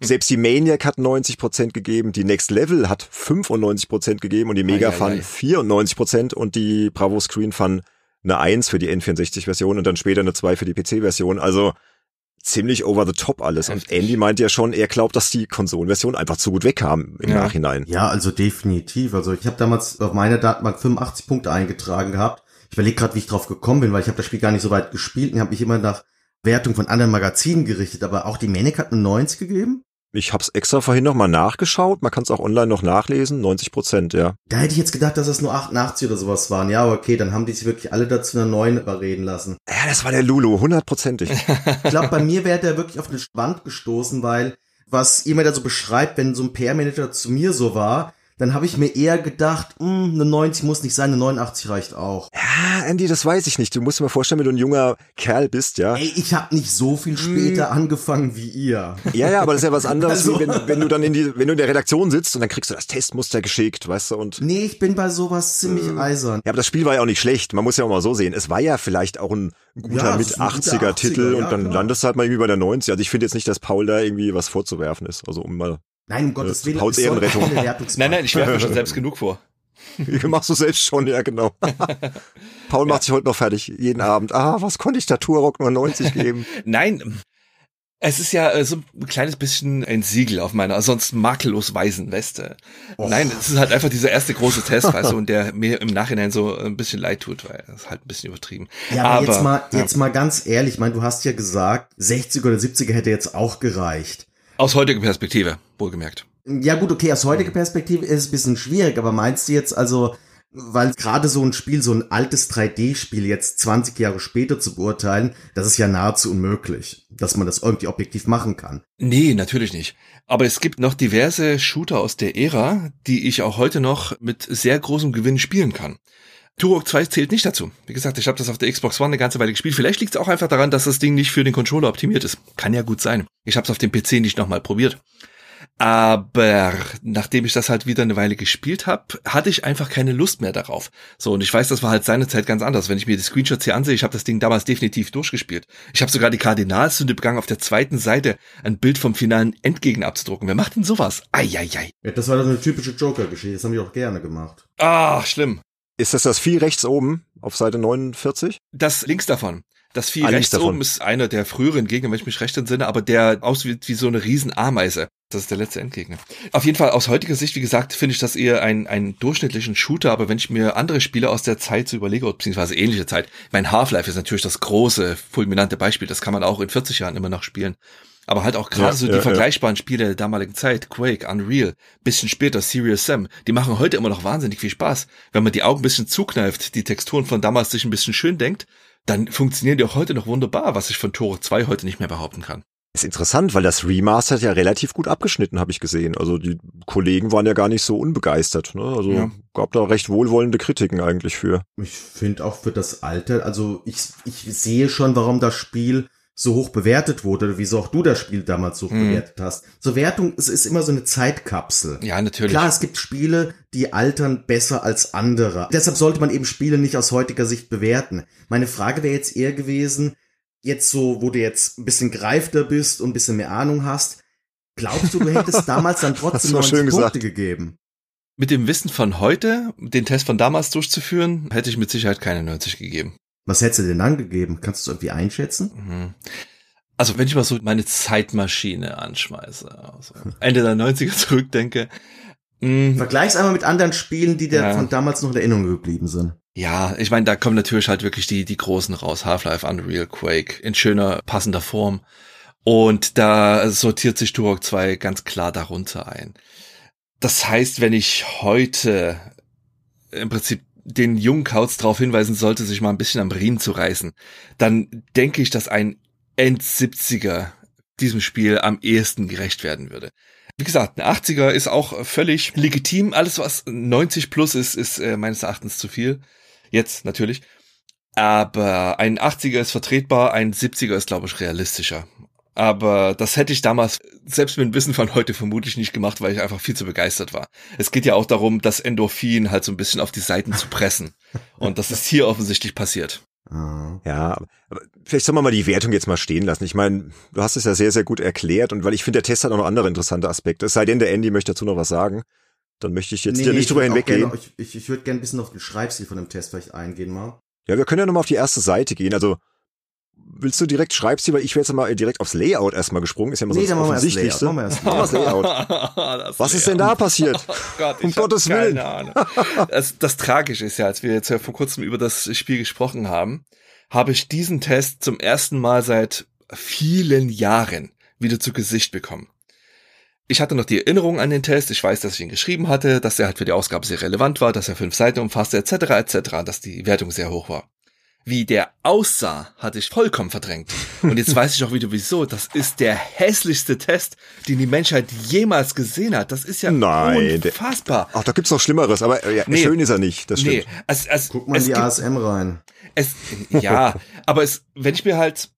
Selbst die Maniac hat 90 Prozent gegeben, die Next Level hat 95 Prozent gegeben und die Mega Fun 94 Prozent und die Bravo Screen Fun eine 1 für die N64-Version und dann später eine 2 für die PC-Version. Also ziemlich over the top alles. Und Andy meint ja schon, er glaubt, dass die Konsolenversion einfach zu gut wegkam im ja. Nachhinein. Ja, also definitiv. Also ich habe damals auf meiner Datenbank 85 Punkte eingetragen gehabt. Ich überlege gerade, wie ich drauf gekommen bin, weil ich habe das Spiel gar nicht so weit gespielt und habe mich immer nach Wertung von anderen Magazinen gerichtet, aber auch die Manic hat eine 90 gegeben. Ich habe es extra vorhin nochmal nachgeschaut. Man kann es auch online noch nachlesen. 90 Prozent, ja. Da hätte ich jetzt gedacht, dass es nur 88 oder sowas waren. Ja, okay, dann haben die sich wirklich alle dazu einer neuen überreden lassen. Ja, das war der Lulu, hundertprozentig. ich glaube, bei mir wäre der wirklich auf eine Wand gestoßen, weil was ihr mir da so beschreibt, wenn so ein PR-Manager zu mir so war, dann habe ich mir eher gedacht, mh, hm, eine 90 muss nicht sein, eine 89 reicht auch. Ja, Andy, das weiß ich nicht. Du musst dir mal vorstellen, wenn du ein junger Kerl bist, ja. Ey, ich habe nicht so viel später hm. angefangen wie ihr. Ja, ja, aber das ist ja was anderes, also, wenn, wenn du dann in die, wenn du in der Redaktion sitzt und dann kriegst du das Testmuster geschickt, weißt du, und. Nee, ich bin bei sowas ziemlich äh, eisern. Ja, aber das Spiel war ja auch nicht schlecht. Man muss ja auch mal so sehen. Es war ja vielleicht auch ein guter ja, mit 80er Titel ja, und dann klar. landest du halt mal irgendwie bei der 90. Also ich finde jetzt nicht, dass Paul da irgendwie was vorzuwerfen ist. Also um mal Nein, um Gottes Willen. Pauls Ehrenrettung. Nein, nein, ich werfe mir [LAUGHS] schon selbst genug vor. [LAUGHS] Machst du selbst schon, ja, genau. [LAUGHS] Paul macht sich heute noch fertig, jeden Abend. Ah, was konnte ich da Turok nur 90 geben? Nein, es ist ja äh, so ein kleines bisschen ein Siegel auf meiner sonst makellos weißen Weste. Och. Nein, es ist halt einfach dieser erste große Test, weißt du, und der mir im Nachhinein so ein bisschen leid tut, weil das ist halt ein bisschen übertrieben. Ja, aber, aber jetzt mal, jetzt ja. mal ganz ehrlich, ich meine, du hast ja gesagt, 60 oder 70er hätte jetzt auch gereicht. Aus heutiger Perspektive, wohlgemerkt. Ja gut, okay, aus heutiger Perspektive ist es ein bisschen schwierig, aber meinst du jetzt also, weil gerade so ein Spiel, so ein altes 3D-Spiel jetzt 20 Jahre später zu beurteilen, das ist ja nahezu unmöglich, dass man das irgendwie objektiv machen kann. Nee, natürlich nicht. Aber es gibt noch diverse Shooter aus der Ära, die ich auch heute noch mit sehr großem Gewinn spielen kann. Turok 2 zählt nicht dazu. Wie gesagt, ich habe das auf der Xbox One eine ganze Weile gespielt. Vielleicht liegt es auch einfach daran, dass das Ding nicht für den Controller optimiert ist. Kann ja gut sein. Ich habe es auf dem PC nicht nochmal probiert. Aber nachdem ich das halt wieder eine Weile gespielt habe, hatte ich einfach keine Lust mehr darauf. So, und ich weiß, das war halt seine Zeit ganz anders. Wenn ich mir die Screenshots hier ansehe, ich habe das Ding damals definitiv durchgespielt. Ich habe sogar die Kardinalsünde begangen, auf der zweiten Seite ein Bild vom finalen Endgegner abzudrucken. Wer macht denn sowas? Eieiei. Ja, das war doch eine typische Joker-Geschichte. Das haben die auch gerne gemacht. Ah, schlimm. Ist das das Vieh rechts oben auf Seite 49? Das links davon. Das Vieh Ah, links rechts davon. oben ist einer der früheren Gegner, wenn ich mich recht entsinne, aber der aussieht wie so eine Riesenameise. Das ist der letzte Endgegner. Auf jeden Fall aus heutiger Sicht, wie gesagt, finde ich das eher ein, einen durchschnittlichen Shooter, aber wenn ich mir andere Spiele aus der Zeit so überlege, beziehungsweise ähnliche Zeit, mein Half-Life ist natürlich das große, fulminante Beispiel, das kann man auch in 40 Jahren immer noch spielen. Aber halt auch gerade Ja, so die ja, ja. vergleichbaren Spiele der damaligen Zeit, Quake, Unreal, bisschen später Serious Sam, die machen heute immer noch wahnsinnig viel Spaß. Wenn man die Augen ein bisschen zukneift, die Texturen von damals sich ein bisschen schön denkt, dann funktionieren die auch heute noch wunderbar, was ich von Tore 2 heute nicht mehr behaupten kann. Ist interessant, weil das Remastered ja relativ gut abgeschnitten, habe ich gesehen. Also die Kollegen waren ja gar nicht so unbegeistert. Ne? Also Ja. gab da recht wohlwollende Kritiken eigentlich für. Ich finde auch für das Alter, also ich, ich sehe schon, warum das Spiel so hoch bewertet wurde, wieso auch du das Spiel damals so hoch Mhm. bewertet hast. So Wertung, es ist immer so eine Zeitkapsel. Ja, natürlich. Klar, es gibt Spiele, die altern besser als andere. Deshalb sollte man eben Spiele nicht aus heutiger Sicht bewerten. Meine Frage wäre jetzt eher gewesen, jetzt so, wo du jetzt ein bisschen greifter bist und ein bisschen mehr Ahnung hast, glaubst du, du hättest [LAUGHS] damals dann trotzdem war 90 schön Punkte gesagt. gegeben? Mit dem Wissen von heute, den Test von damals durchzuführen, hätte ich mit Sicherheit keine 90 gegeben. Was hättest du denn dann gegeben? Kannst du es irgendwie einschätzen? Mhm. Also wenn ich mal so meine Zeitmaschine anschmeiße, also Ende der 90er [LAUGHS] zurückdenke, mh, Vergleich's einmal mit anderen Spielen, die dir Ja. von damals noch in Erinnerung geblieben sind. ja, ich meine, da kommen natürlich halt wirklich die, die großen raus. Half-Life, Unreal, Quake, in schöner, passender Form. Und da sortiert sich Turok 2 ganz klar darunter ein. Das heißt, wenn ich heute im Prinzip den jungen Kauz darauf hinweisen sollte, sich mal ein bisschen am Riemen zu reißen, dann denke ich, dass ein End-70er diesem Spiel am ehesten gerecht werden würde. Wie gesagt, ein 80er ist auch völlig legitim. Alles, was 90 plus ist, ist äh, meines Erachtens zu viel. Jetzt natürlich. Aber ein 80er ist vertretbar, ein 70er ist, glaube ich, realistischer. Aber das hätte ich damals, selbst mit dem Wissen von heute, vermutlich nicht gemacht, weil ich einfach viel zu begeistert war. Es geht ja auch darum, das Endorphin halt so ein bisschen auf die Seiten zu pressen. Und das ist hier offensichtlich passiert. Ah. Ja, aber vielleicht soll man mal die Wertung jetzt mal stehen lassen. Ich meine, du hast es ja sehr, sehr gut erklärt und weil ich finde, der Test hat auch noch andere interessante Aspekte. Es sei denn, der Andy möchte dazu noch was sagen. Dann möchte ich jetzt Nee, dir nee, nicht ich drüber hinweggehen. Ich, ich, ich würde gerne ein bisschen auf den Schreibstil von dem Test vielleicht eingehen mal. Ja, wir können ja nochmal auf die erste Seite gehen. Also, willst du direkt Schreibstil, weil ich wäre jetzt mal direkt aufs Layout erstmal gesprungen. Ist ja immer so Nee, das machen wir erst Offensichtlichste. Layout. Machen wir das Layout. Das Was ist denn da passiert? [LAUGHS] Oh Gott, Um Gottes keine Willen. Ahnung. Das, das Tragische ist ja, als wir jetzt ja vor kurzem über das Spiel gesprochen haben, habe ich diesen Test zum ersten Mal seit vielen Jahren wieder zu Gesicht bekommen. Ich hatte noch die Erinnerung an den Test, ich weiß, dass ich ihn geschrieben hatte, dass er halt für die Ausgabe sehr relevant war, dass er fünf Seiten umfasste, etc., etc., dass die Wertung sehr hoch war. Wie der aussah, hatte ich vollkommen verdrängt. Und jetzt weiß ich auch wieder wieso. Das ist der hässlichste Test, den die Menschheit jemals gesehen hat. Das ist ja Nein, der- unfassbar. Ach, da gibt's noch Schlimmeres, aber äh, ja, Nee. schön ist er nicht. Das Nee, stimmt. es, es, Guck mal es in die gibt, ASM rein. es, ja, aber es, wenn ich mir halt,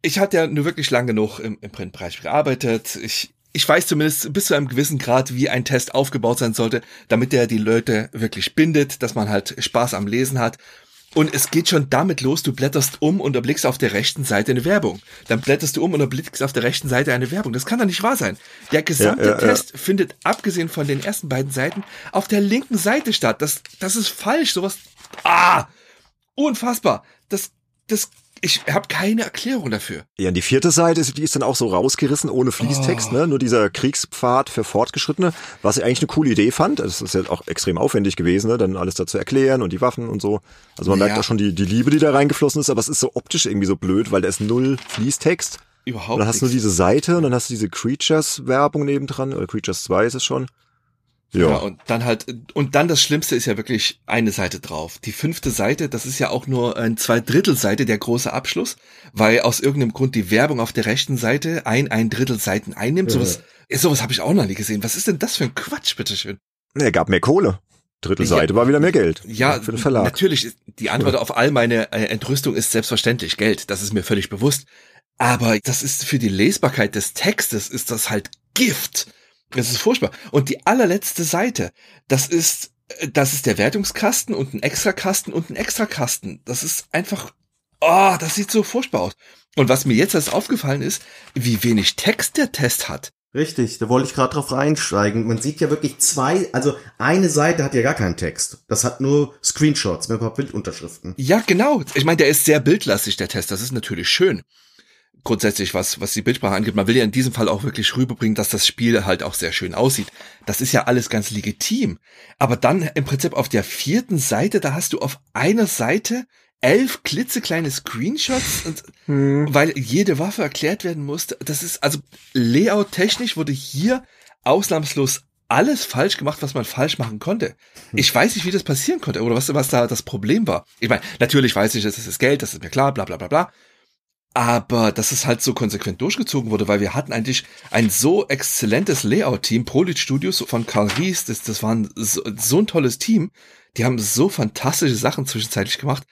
ich hatte ja nur wirklich lang genug im, im Printbereich gearbeitet. Ich, ich weiß zumindest bis zu einem gewissen Grad, wie ein Test aufgebaut sein sollte, damit der die Leute wirklich bindet, dass man halt Spaß am Lesen hat. Und es geht schon damit los, du blätterst um und erblickst auf der rechten Seite eine Werbung. Dann blätterst du um und erblickst auf der rechten Seite eine Werbung. Das kann doch nicht wahr sein. Der gesamte Ja, ja, ja. Test findet, abgesehen von den ersten beiden Seiten, auf der linken Seite statt. Das, das ist falsch. Sowas. Ah! Unfassbar. Das, das, ich habe keine Erklärung dafür. Ja, und die vierte Seite, ist, die ist dann auch so rausgerissen, ohne Fließtext, Oh. ne? Nur dieser Kriegspfad für Fortgeschrittene, was ich eigentlich eine coole Idee fand. Das ist ja auch extrem aufwendig gewesen, ne? Dann alles dazu erklären und die Waffen und so. Also man Ja. merkt auch schon die, die Liebe, die da reingeflossen ist, aber es ist so optisch irgendwie so blöd, weil da ist null Fließtext. Überhaupt Und dann hast du nichts. diese Seite und dann hast du diese Creatures-Werbung nebendran, oder Creatures 2 ist es schon. Ja. Ja. und dann halt, und dann das Schlimmste ist ja wirklich eine Seite drauf. Die fünfte Seite, das ist ja auch nur ein Zweidrittelseite der große Abschluss, weil aus irgendeinem Grund die Werbung auf der rechten Seite ein, ein Drittel Seiten einnimmt. Ja. Sowas, sowas habe ich auch noch nie gesehen. Was ist denn das für ein Quatsch, bitteschön? Er gab mehr Kohle. Drittelseite ja, war wieder mehr Geld. Ja, für den Verlag. Natürlich, die Antwort auf all meine äh, Entrüstung ist selbstverständlich Geld. Das ist mir völlig bewusst. Aber das ist für die Lesbarkeit des Textes ist das halt Gift. Das ist furchtbar. Und die allerletzte Seite, das ist, äh, das ist der Wertungskasten und ein Extrakasten und ein Extrakasten. Das ist einfach, oh, das sieht so furchtbar aus. Und was mir jetzt erst aufgefallen ist, wie wenig Text der Test hat. Richtig, da wollte ich gerade drauf reinsteigen. Man sieht ja wirklich zwei, also eine Seite hat ja gar keinen Text. Das hat nur Screenshots mit ein paar Bildunterschriften. Ja, genau. Ich meine, der ist sehr bildlastig, der Test. Das ist natürlich schön. Grundsätzlich, was, was die Bildsprache angeht. Man will ja in diesem Fall auch wirklich rüberbringen, dass das Spiel halt auch sehr schön aussieht. Das ist ja alles ganz legitim. Aber dann im Prinzip auf der vierten Seite, da hast du auf einer Seite elf klitzekleine Screenshots, und, hm. weil jede Waffe erklärt werden musste. Das ist, also Layout-technisch wurde hier ausnahmslos alles falsch gemacht, was man falsch machen konnte. Hm. Ich weiß nicht, wie das passieren konnte oder was, was da das Problem war. Ich meine, natürlich weiß ich, das ist das Geld, das ist mir klar, bla bla bla bla. Aber dass es halt so konsequent durchgezogen wurde, weil wir hatten eigentlich ein so exzellentes Layout-Team, Prolit Studios von Carl Ries, das, das war so, so ein tolles Team. Die haben so fantastische Sachen zwischenzeitlich gemacht.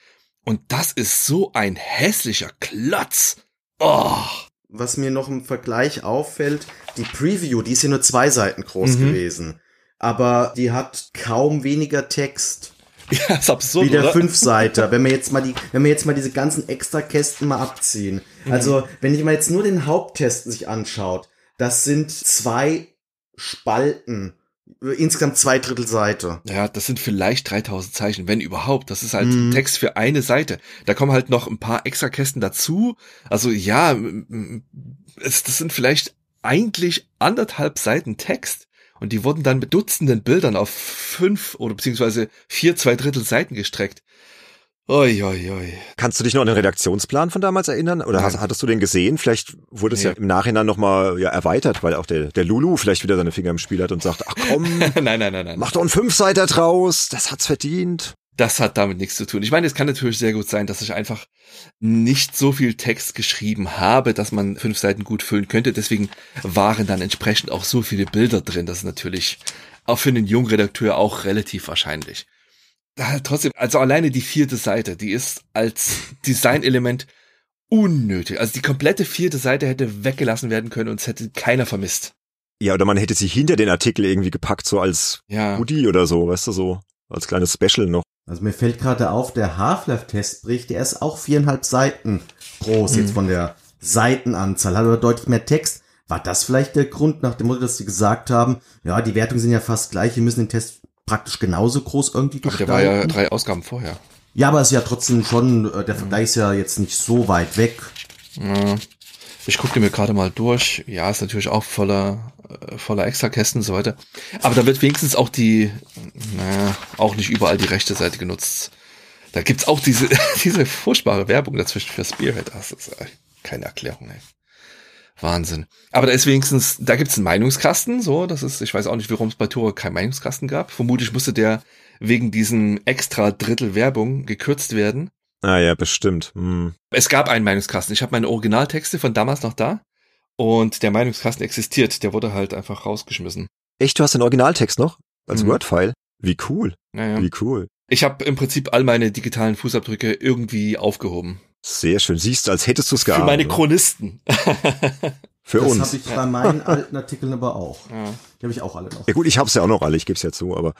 Und das ist so ein hässlicher Klotz. Oh. Was mir noch im Vergleich auffällt, die Preview, die ist ja nur zwei Seiten groß mhm. gewesen. Aber die hat kaum weniger Text. [LAUGHS] Ja, ist absurd. Wie der Fünfseiter. wenn wir jetzt mal die, [LAUGHS] wenn wir jetzt mal diese ganzen Extrakästen mal abziehen. Mhm. Also, wenn ich mal jetzt nur den Haupttest sich anschaut, das sind zwei Spalten insgesamt zwei Drittel Seite. Ja, das sind vielleicht 3000 Zeichen, wenn überhaupt. Das ist halt mm. Text für eine Seite. Da kommen halt noch ein paar extra Kästen dazu. Also ja, es, das sind vielleicht eigentlich anderthalb Seiten Text. Und die wurden dann mit Dutzenden Bildern auf fünf oder beziehungsweise vier, zwei Drittel Seiten gestreckt. Oi, oi, oi. Kannst du dich noch an den Redaktionsplan von damals erinnern? Oder hast, hattest du den gesehen? Vielleicht wurde es nee. ja im Nachhinein nochmal ja, erweitert, weil auch der, der Lulu vielleicht wieder seine Finger im Spiel hat und sagt, ach komm, [LAUGHS] nein, nein, nein, nein. mach doch einen Fünfseiter draus, das hat's verdient. Das hat damit nichts zu tun. Ich meine, es kann natürlich sehr gut sein, dass ich einfach nicht so viel Text geschrieben habe, dass man fünf Seiten gut füllen könnte. Deswegen waren dann entsprechend auch so viele Bilder drin. Das ist natürlich auch für einen jungen Redakteur auch relativ wahrscheinlich trotzdem, also alleine die vierte Seite, die ist als Designelement unnötig. Also die komplette vierte Seite hätte weggelassen werden können und es hätte keiner vermisst. Ja, oder man hätte sie hinter den Artikel irgendwie gepackt, so als ja. Hoodie oder so, weißt du, so als kleines Special noch. Also mir fällt gerade auf, der Half-Life-Testbericht, der ist auch viereinhalb Seiten groß, mhm. jetzt von der Seitenanzahl, hat aber deutlich mehr Text. War das vielleicht der Grund, nach dem Motto, dass sie gesagt haben, ja, die Wertungen sind ja fast gleich, wir müssen den Test praktisch genauso groß irgendwie gestalten. Aber der war ja drei Ausgaben vorher. Ja, aber es ist ja trotzdem schon, äh, der Vergleich ist ja jetzt nicht so weit weg. Ja. Ich gucke mir gerade mal durch. Ja, ist natürlich auch voller, voller Extrakästen und so weiter. Aber da wird wenigstens auch die, naja, auch nicht überall die rechte Seite genutzt. Da gibt's auch diese, [LAUGHS] diese furchtbare Werbung dazwischen für Spearhead. Das ist keine Erklärung, ey. Wahnsinn. Aber da ist wenigstens, da gibt's einen Meinungskasten, so, das ist, ich weiß auch nicht, warum es bei Tore keinen Meinungskasten gab. Vermutlich musste der wegen diesem extra Drittel Werbung gekürzt werden. Ah ja, bestimmt. Hm. Es gab einen Meinungskasten. Ich habe meine Originaltexte von damals noch da und der Meinungskasten existiert. Der wurde halt einfach rausgeschmissen. Echt, du hast den Originaltext noch als mhm. Word-File? Wie cool. Naja. Wie cool. Ich habe im Prinzip all meine digitalen Fußabdrücke irgendwie aufgehoben. Sehr schön. Siehst du, als hättest du es gehabt. Für meine Chronisten. Für das uns. Das habe ich bei meinen alten Artikeln aber auch. Ja. Die habe ich auch alle noch. Ja gut, ich habe es ja auch noch alle, ich gebe es ja zu, aber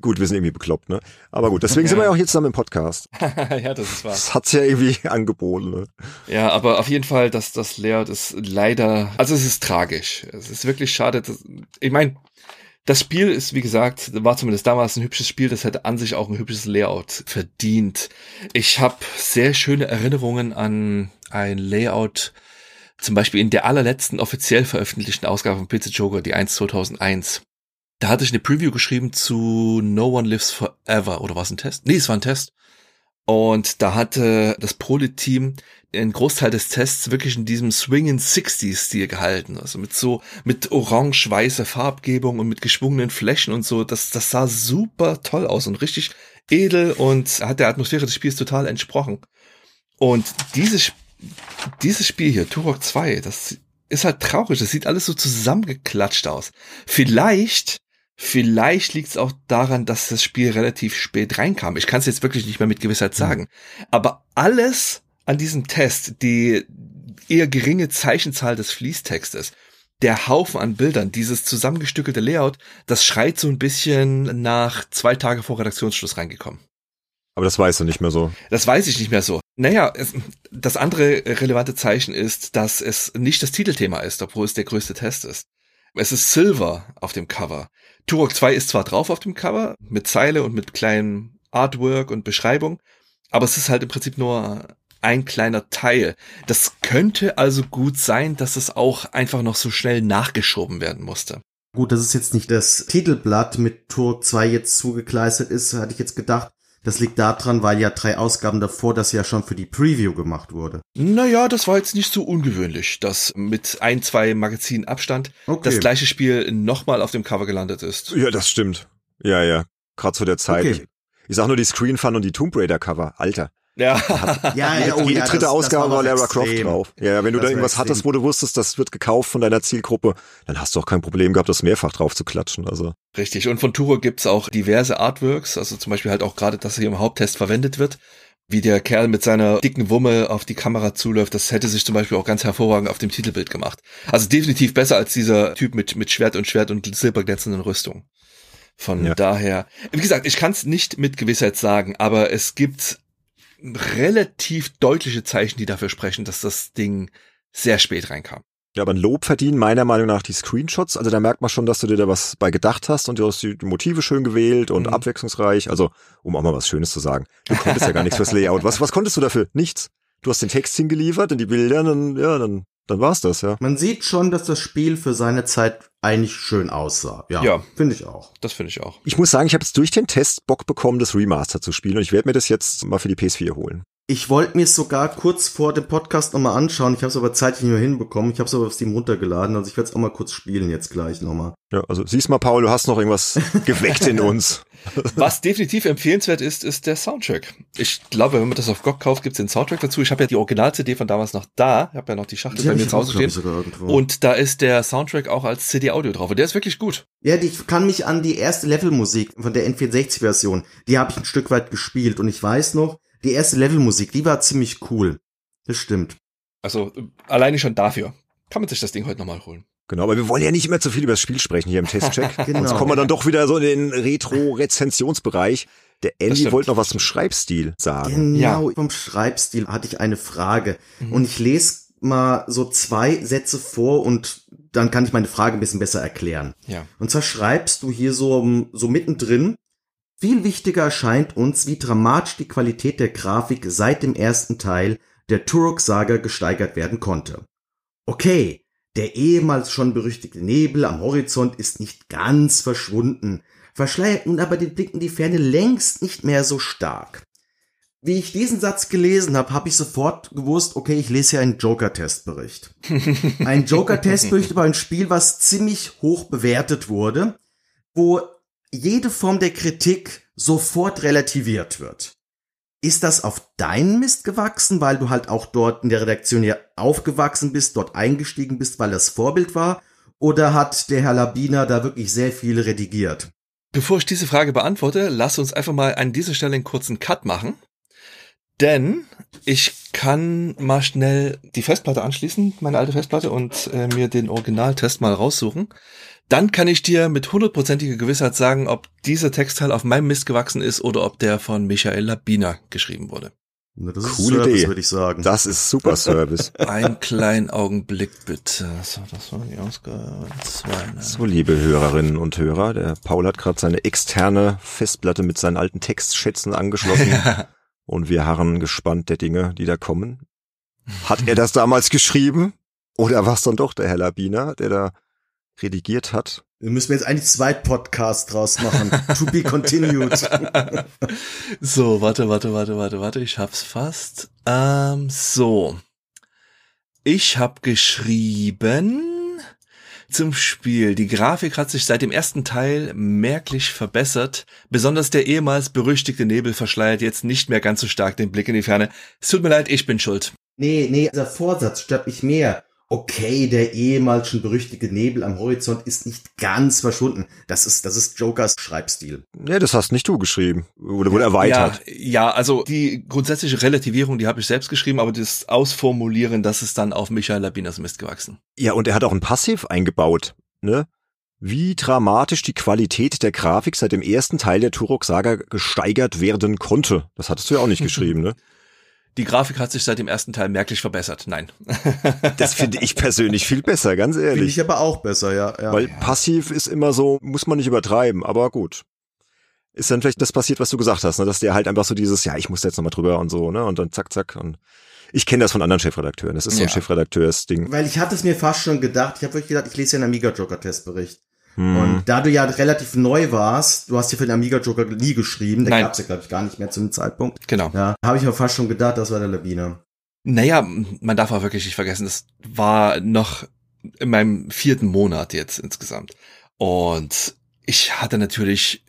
gut, wir sind irgendwie bekloppt, ne? Aber gut, deswegen [LAUGHS] ja. sind wir ja auch hier zusammen im Podcast. [LAUGHS] ja, das ist wahr. Das hat's ja irgendwie [LAUGHS] angeboten, ne? Ja, aber auf jeden Fall, dass das Layout ist leider, also es ist tragisch. Es ist wirklich schade. Dass, ich meine, das Spiel ist, wie gesagt, war zumindest damals ein hübsches Spiel, das hätte an sich auch ein hübsches Layout verdient. Ich habe sehr schöne Erinnerungen an ein Layout, zum Beispiel in der allerletzten offiziell veröffentlichten Ausgabe von Pizza Joker, die 1 2001. Da hatte ich eine Preview geschrieben zu No One Lives Forever, oder war es ein Test? Nee, es war ein Test. Und da hatte das Prolit-Team einen Großteil des Tests wirklich in diesem Swingin' 60s-Stil gehalten. Also mit so, mit orange-weißer Farbgebung und mit geschwungenen Flächen und so. Das, das sah super toll aus und richtig edel und hat der Atmosphäre des Spiels total entsprochen. Und dieses, dieses Spiel hier, Turok 2, das ist halt traurig. Das sieht alles so zusammengeklatscht aus. Vielleicht Vielleicht liegt es auch daran, dass das Spiel relativ spät reinkam. Ich kann es jetzt wirklich nicht mehr mit Gewissheit hm. sagen. Mhm. Aber alles an diesem Test, die eher geringe Zeichenzahl des Fließtextes, der Haufen an Bildern, dieses zusammengestückelte Layout, das schreit so ein bisschen nach zwei Tage vor Redaktionsschluss reingekommen. Aber das weißt du nicht mehr so. Das weiß ich nicht mehr so. Naja, es, das andere relevante Zeichen ist, dass es nicht das Titelthema ist, obwohl es der größte Test ist. Es ist Silver auf dem Cover. Turok 2 ist zwar drauf auf dem Cover, mit Zeile und mit kleinem Artwork und Beschreibung, aber es ist halt im Prinzip nur ein kleiner Teil. Das könnte also gut sein, dass es auch einfach noch so schnell nachgeschoben werden musste. Gut, dass es jetzt nicht das Titelblatt mit Turok 2 jetzt zugekleistert ist, hatte ich jetzt gedacht. Das liegt daran, weil ja drei Ausgaben davor das ja schon für die Preview gemacht wurde. Naja, das war jetzt nicht so ungewöhnlich, dass mit ein, zwei Magazinen Abstand okay. das gleiche Spiel nochmal auf dem Cover gelandet ist. Ja, das stimmt. Ja, ja. Gerade zu der Zeit. Okay. Ich sag nur die Screen Fun und die Tomb Raider Cover. Alter. Ja, ja, ja, oh, jede ja, dritte das, Ausgabe das war Lara Croft drauf. Ja, wenn du da irgendwas extrem. hattest, wo du wusstest, das wird gekauft von deiner Zielgruppe, dann hast du auch kein Problem gehabt, das mehrfach drauf zu klatschen. Also richtig. Und von Turo gibt's auch diverse Artworks, also zum Beispiel halt auch gerade, dass hier im Haupttest verwendet wird. Wie der Kerl mit seiner dicken Wumme auf die Kamera zuläuft, das hätte sich zum Beispiel auch ganz hervorragend auf dem Titelbild gemacht. Also definitiv besser als dieser Typ mit, mit Schwert und Schwert und silberglänzenden Rüstung. Von ja. daher, wie gesagt, ich kann es nicht mit Gewissheit sagen, aber es gibt relativ deutliche Zeichen, die dafür sprechen, dass das Ding sehr spät reinkam. Ja, aber ein Lob verdienen meiner Meinung nach die Screenshots. Also da merkt man schon, dass du dir da was bei gedacht hast und du hast die Motive schön gewählt und mhm. abwechslungsreich. Also, um auch mal was Schönes zu sagen. Du konntest ja gar nichts fürs [LAUGHS] Layout. Was, was konntest du dafür? Nichts. Du hast den Text hingeliefert und die Bilder, dann, ja, dann dann war's das, ja. Man sieht schon, dass das Spiel für seine Zeit eigentlich schön aussah. Ja, ja. finde ich auch. Das finde ich auch. Ich muss sagen, ich habe jetzt durch den Test Bock bekommen, das Remaster zu spielen und ich werde mir das jetzt mal für die PS4 holen. Ich wollte mir es sogar kurz vor dem Podcast nochmal anschauen. Ich habe es aber zeitlich nicht mehr hinbekommen. Ich habe es aber auf Steam runtergeladen. Also ich werde es auch mal kurz spielen jetzt gleich nochmal. Ja, also siehst mal, Paul, du hast noch irgendwas geweckt in uns. [LAUGHS] Was definitiv empfehlenswert ist, ist der Soundtrack. Ich glaube, wenn man das auf GOG kauft, gibt's den Soundtrack dazu. Ich habe ja die Original-CD von damals noch da. Ich habe ja noch die Schachtel die bei mir zu Hause stehen. Und da ist der Soundtrack auch als CD-Audio drauf. Und der ist wirklich gut. Ja, ich kann mich an die erste Levelmusik von der N64-Version, die habe ich ein Stück weit gespielt. Und ich weiß noch, die erste Levelmusik, die war ziemlich cool. Das stimmt. Also alleine schon dafür kann man sich das Ding heute nochmal holen. Genau, aber wir wollen ja nicht immer zu viel über das Spiel sprechen hier im [LAUGHS] Testcheck. genau. Sonst kommen wir dann doch wieder so in den Retro-Rezensionsbereich. Der Andy wollte noch was zum Schreibstil sagen. Genau, ja. vom Schreibstil hatte ich eine Frage. Mhm. Und ich lese mal so zwei Sätze vor und dann kann ich meine Frage ein bisschen besser erklären. Ja. Und zwar schreibst du hier so, so mittendrin, viel wichtiger erscheint uns, wie dramatisch die Qualität der Grafik seit dem ersten Teil der Turok-Saga gesteigert werden konnte. Okay, der ehemals schon berüchtigte Nebel am Horizont ist nicht ganz verschwunden, verschleiert nun aber den Blick in die Ferne längst nicht mehr so stark. Wie ich diesen Satz gelesen habe, habe ich sofort gewusst, okay, ich lese hier einen Joker-Testbericht. ein Joker-Testbericht [LAUGHS] über ein Spiel, was ziemlich hoch bewertet wurde, wo jede Form der Kritik sofort relativiert wird. Ist das auf deinen Mist gewachsen, weil du halt auch dort in der Redaktion hier aufgewachsen bist, dort eingestiegen bist, weil das Vorbild war? Oder hat der Herr Labiner da wirklich sehr viel redigiert? Bevor ich diese Frage beantworte, lass uns einfach mal an dieser Stelle einen kurzen Cut machen. Denn ich kann mal schnell die Festplatte anschließen, meine alte Festplatte, und äh, mir den Originaltest mal raussuchen dann kann ich dir mit hundertprozentiger Gewissheit sagen, ob dieser Textteil auf meinem Mist gewachsen ist oder ob der von Michael Labiner geschrieben wurde. Na, das Coole ist Service, Idee. würde ich sagen. Das ist super Service. [LAUGHS] Ein kleinen Augenblick bitte. So, das war die Ausgabe zwei. Ne? So, liebe Hörerinnen und Hörer, der Paul hat gerade seine externe Festplatte mit seinen alten Textschätzen angeschlossen. [LAUGHS] und wir harren gespannt der Dinge, die da kommen. Hat er das damals geschrieben? Oder war es dann doch der Herr Labiner, der da redigiert hat. Wir müssen jetzt eigentlich zwei Podcasts draus machen. to be continued. [LAUGHS] so, warte, warte, warte, warte, warte. Ich hab's fast. Ähm, so. Ich hab geschrieben zum Spiel. Die Grafik hat sich seit dem ersten Teil merklich verbessert. Besonders der ehemals berüchtigte Nebel verschleiert jetzt nicht mehr ganz so stark den Blick in die Ferne. Es tut mir leid, ich bin schuld. Nee, nee, dieser Vorsatz stört mich mehr. Okay, der ehemals schon berüchtigte Nebel am Horizont ist nicht ganz verschwunden. Das ist, das ist Jokers Schreibstil. Nee, das hast nicht du geschrieben. Oder wurde erweitert. Ja, ja, also die grundsätzliche Relativierung, die habe ich selbst geschrieben, aber das Ausformulieren, das ist dann auf Michael Labinas Mist gewachsen. Ja, und er hat auch ein Passiv eingebaut, ne? Wie dramatisch die Qualität der Grafik seit dem ersten Teil der Turok-Saga gesteigert werden konnte. Das hattest du ja auch nicht [LAUGHS] geschrieben, ne? Die Grafik hat sich seit dem ersten Teil merklich verbessert. Nein. [LAUGHS] Das finde ich persönlich viel besser, ganz ehrlich. Finde ich aber auch besser, ja. ja. Weil passiv ist immer so, muss man nicht übertreiben, aber gut. Ist dann vielleicht das passiert, was du gesagt hast, ne? dass der halt einfach so dieses, ja, ich muss jetzt nochmal drüber und so, ne? Und dann zack, zack. Und ich kenne das von anderen Chefredakteuren. Das ist so ein Ja. Chefredakteursding. Weil ich hatte es mir fast schon gedacht, ich habe wirklich gedacht, ich lese ja einen Amiga-Joker-Testbericht. Hm. Und da du ja relativ neu warst, du hast ja für den Amiga Joker nie geschrieben, der Nein. gab's ja glaube ich gar nicht mehr zu dem Zeitpunkt. Genau. Ja, habe ich mir fast schon gedacht, das war der Lawine. Naja, man darf auch wirklich nicht vergessen, das war noch in meinem vierten Monat jetzt insgesamt. Und ich hatte natürlich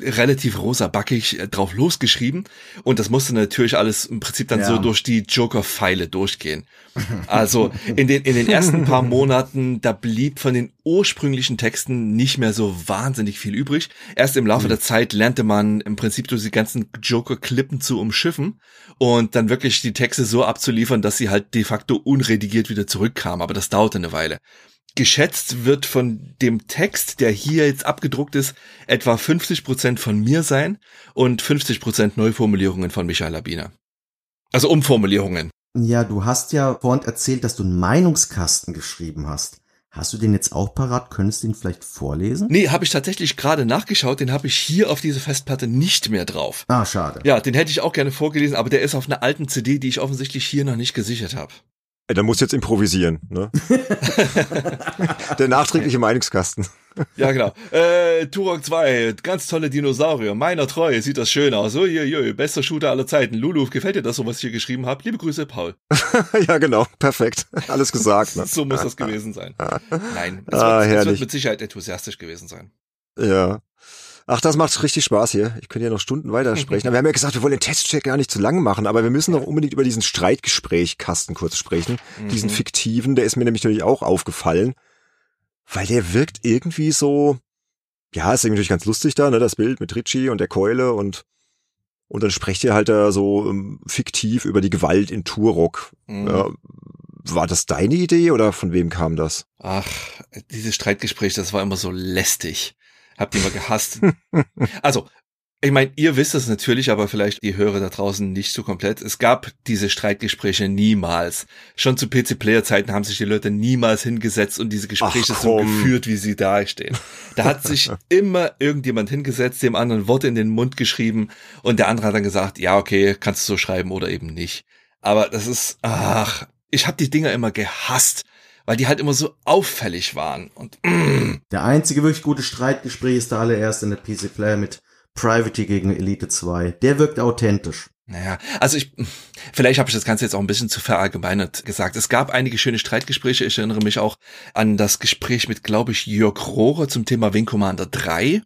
relativ rosabackig äh, drauf losgeschrieben und das musste natürlich alles im Prinzip dann Ja. so durch die Joker-Pfeile durchgehen. Also in den, in den ersten paar Monaten, da blieb von den ursprünglichen Texten nicht mehr so wahnsinnig viel übrig. Erst im Laufe der Zeit lernte man im Prinzip durch die ganzen Joker-Klippen zu umschiffen und dann wirklich die Texte so abzuliefern, dass sie halt de facto unredigiert wieder zurückkamen. Aber das dauerte eine Weile. Geschätzt wird von dem Text, der hier jetzt abgedruckt ist, etwa 50 Prozent von mir sein und 50 Prozent Neuformulierungen von Michael Labiner. Also Umformulierungen. Ja, du hast ja vorhin erzählt, dass du einen Meinungskasten geschrieben hast. Hast du den jetzt auch parat? Könntest du ihn vielleicht vorlesen? Nee, habe ich tatsächlich gerade nachgeschaut, den habe ich hier auf diese Festplatte nicht mehr drauf. Ah, schade. Ja, den hätte ich auch gerne vorgelesen, aber der ist auf einer alten CD, die ich offensichtlich hier noch nicht gesichert habe. Ey, Da muss jetzt improvisieren, ne? [LAUGHS] Der nachträgliche Meinungskasten. Ja, genau. Äh, Turok 2, ganz tolle Dinosaurier. Meiner treu, sieht das schön aus. Uiuiui, bester Shooter aller Zeiten. Lulu, gefällt dir das so, was ich hier geschrieben habe? Liebe Grüße, Paul. [LAUGHS] ja, genau. Perfekt. Alles gesagt, ne? [LAUGHS] So muss das gewesen sein. Nein, es, Ah, wird, es wird mit Sicherheit enthusiastisch gewesen sein. Ja. Ach, das macht richtig Spaß hier. Ich könnte ja noch Stunden weitersprechen. Aber wir haben ja gesagt, wir wollen den Testcheck gar nicht zu lang machen, aber wir müssen noch unbedingt über diesen Streitgesprächkasten kurz sprechen. Diesen Mhm. fiktiven, der ist mir nämlich natürlich auch aufgefallen, weil der wirkt irgendwie so, ja, ist irgendwie natürlich ganz lustig da, ne, das Bild mit Richie und der Keule und und dann sprecht ihr halt da so ähm, fiktiv über die Gewalt in Turok. Mhm. Ja, war das deine Idee oder von wem kam das? Ach, dieses Streitgespräch, das war immer so lästig. Habt ihr immer gehasst. [LAUGHS] also, ich meine, ihr wisst es natürlich, aber vielleicht die Hörer da draußen nicht so komplett. Es gab diese Streitgespräche niemals. Schon zu PC-Player-Zeiten haben sich die Leute niemals hingesetzt und diese Gespräche so geführt, wie sie da stehen. Da hat sich [LAUGHS] immer irgendjemand hingesetzt, dem anderen Worte in den Mund geschrieben und der andere hat dann gesagt, ja, okay, kannst du so schreiben oder eben nicht. Aber das ist, ach, ich habe die Dinger immer gehasst, weil die halt immer so auffällig waren. Und Der einzige wirklich gute Streitgespräch ist der allererste in der PC Player mit Private gegen Elite 2. Der wirkt authentisch. Naja, also ich, vielleicht habe ich das Ganze jetzt auch ein bisschen zu verallgemeinert gesagt. Es gab einige schöne Streitgespräche. Ich erinnere mich auch an das Gespräch mit, glaube ich, Jörg Rohrer zum Thema Wing Commander 3,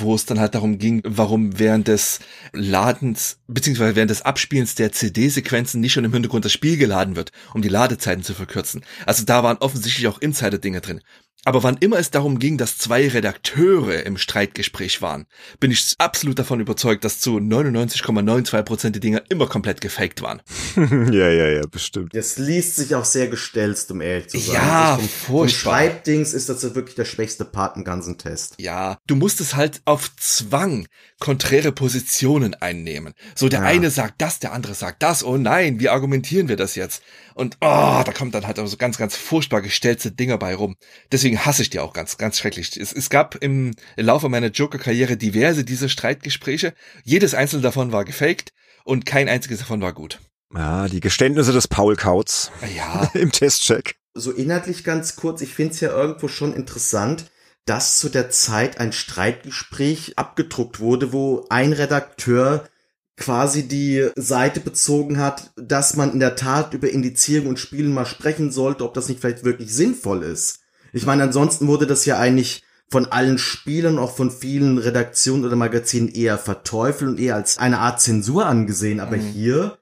wo es dann halt darum ging, warum während des Ladens, beziehungsweise während des Abspielens der CD-Sequenzen nicht schon im Hintergrund das Spiel geladen wird, um die Ladezeiten zu verkürzen. Also da waren offensichtlich auch Insider-Dinge drin. Aber wann immer es darum ging, dass zwei Redakteure im Streitgespräch waren, bin ich absolut davon überzeugt, dass zu 99,92 Prozent die Dinger immer komplett gefaked waren. [LAUGHS] ja, ja, ja, bestimmt. Das liest sich auch sehr gestelzt, um ehrlich zu sein. Ja, Also vom, vom furchtbar. Schreibdings ist das wirklich der schwächste Part im ganzen Test. Ja, du musstest halt auf Zwang konträre Positionen einnehmen. So der Ja. eine sagt das, der andere sagt das. Oh nein, wie argumentieren wir das jetzt? Und oh, da kommt dann halt auch so ganz, ganz furchtbar gestellte Dinger bei rum. Deswegen hasse ich die auch ganz, ganz schrecklich. Es, es gab im Laufe meiner Joker-Karriere diverse dieser Streitgespräche. Jedes einzelne davon war gefaked und kein einziges davon war gut. Ja, die Geständnisse des Paul Kautz Ja, [LAUGHS] im Testcheck. So inhaltlich ganz kurz, ich finde es ja irgendwo schon interessant, dass zu der Zeit ein Streitgespräch abgedruckt wurde, wo ein Redakteur quasi die Seite bezogen hat, dass man in der Tat über Indizierung und Spielen mal sprechen sollte, ob das nicht vielleicht wirklich sinnvoll ist. Ich meine, ansonsten wurde das ja eigentlich von allen Spielern, auch von vielen Redaktionen oder Magazinen eher verteufelt und eher als eine Art Zensur angesehen. Aber Mhm. hier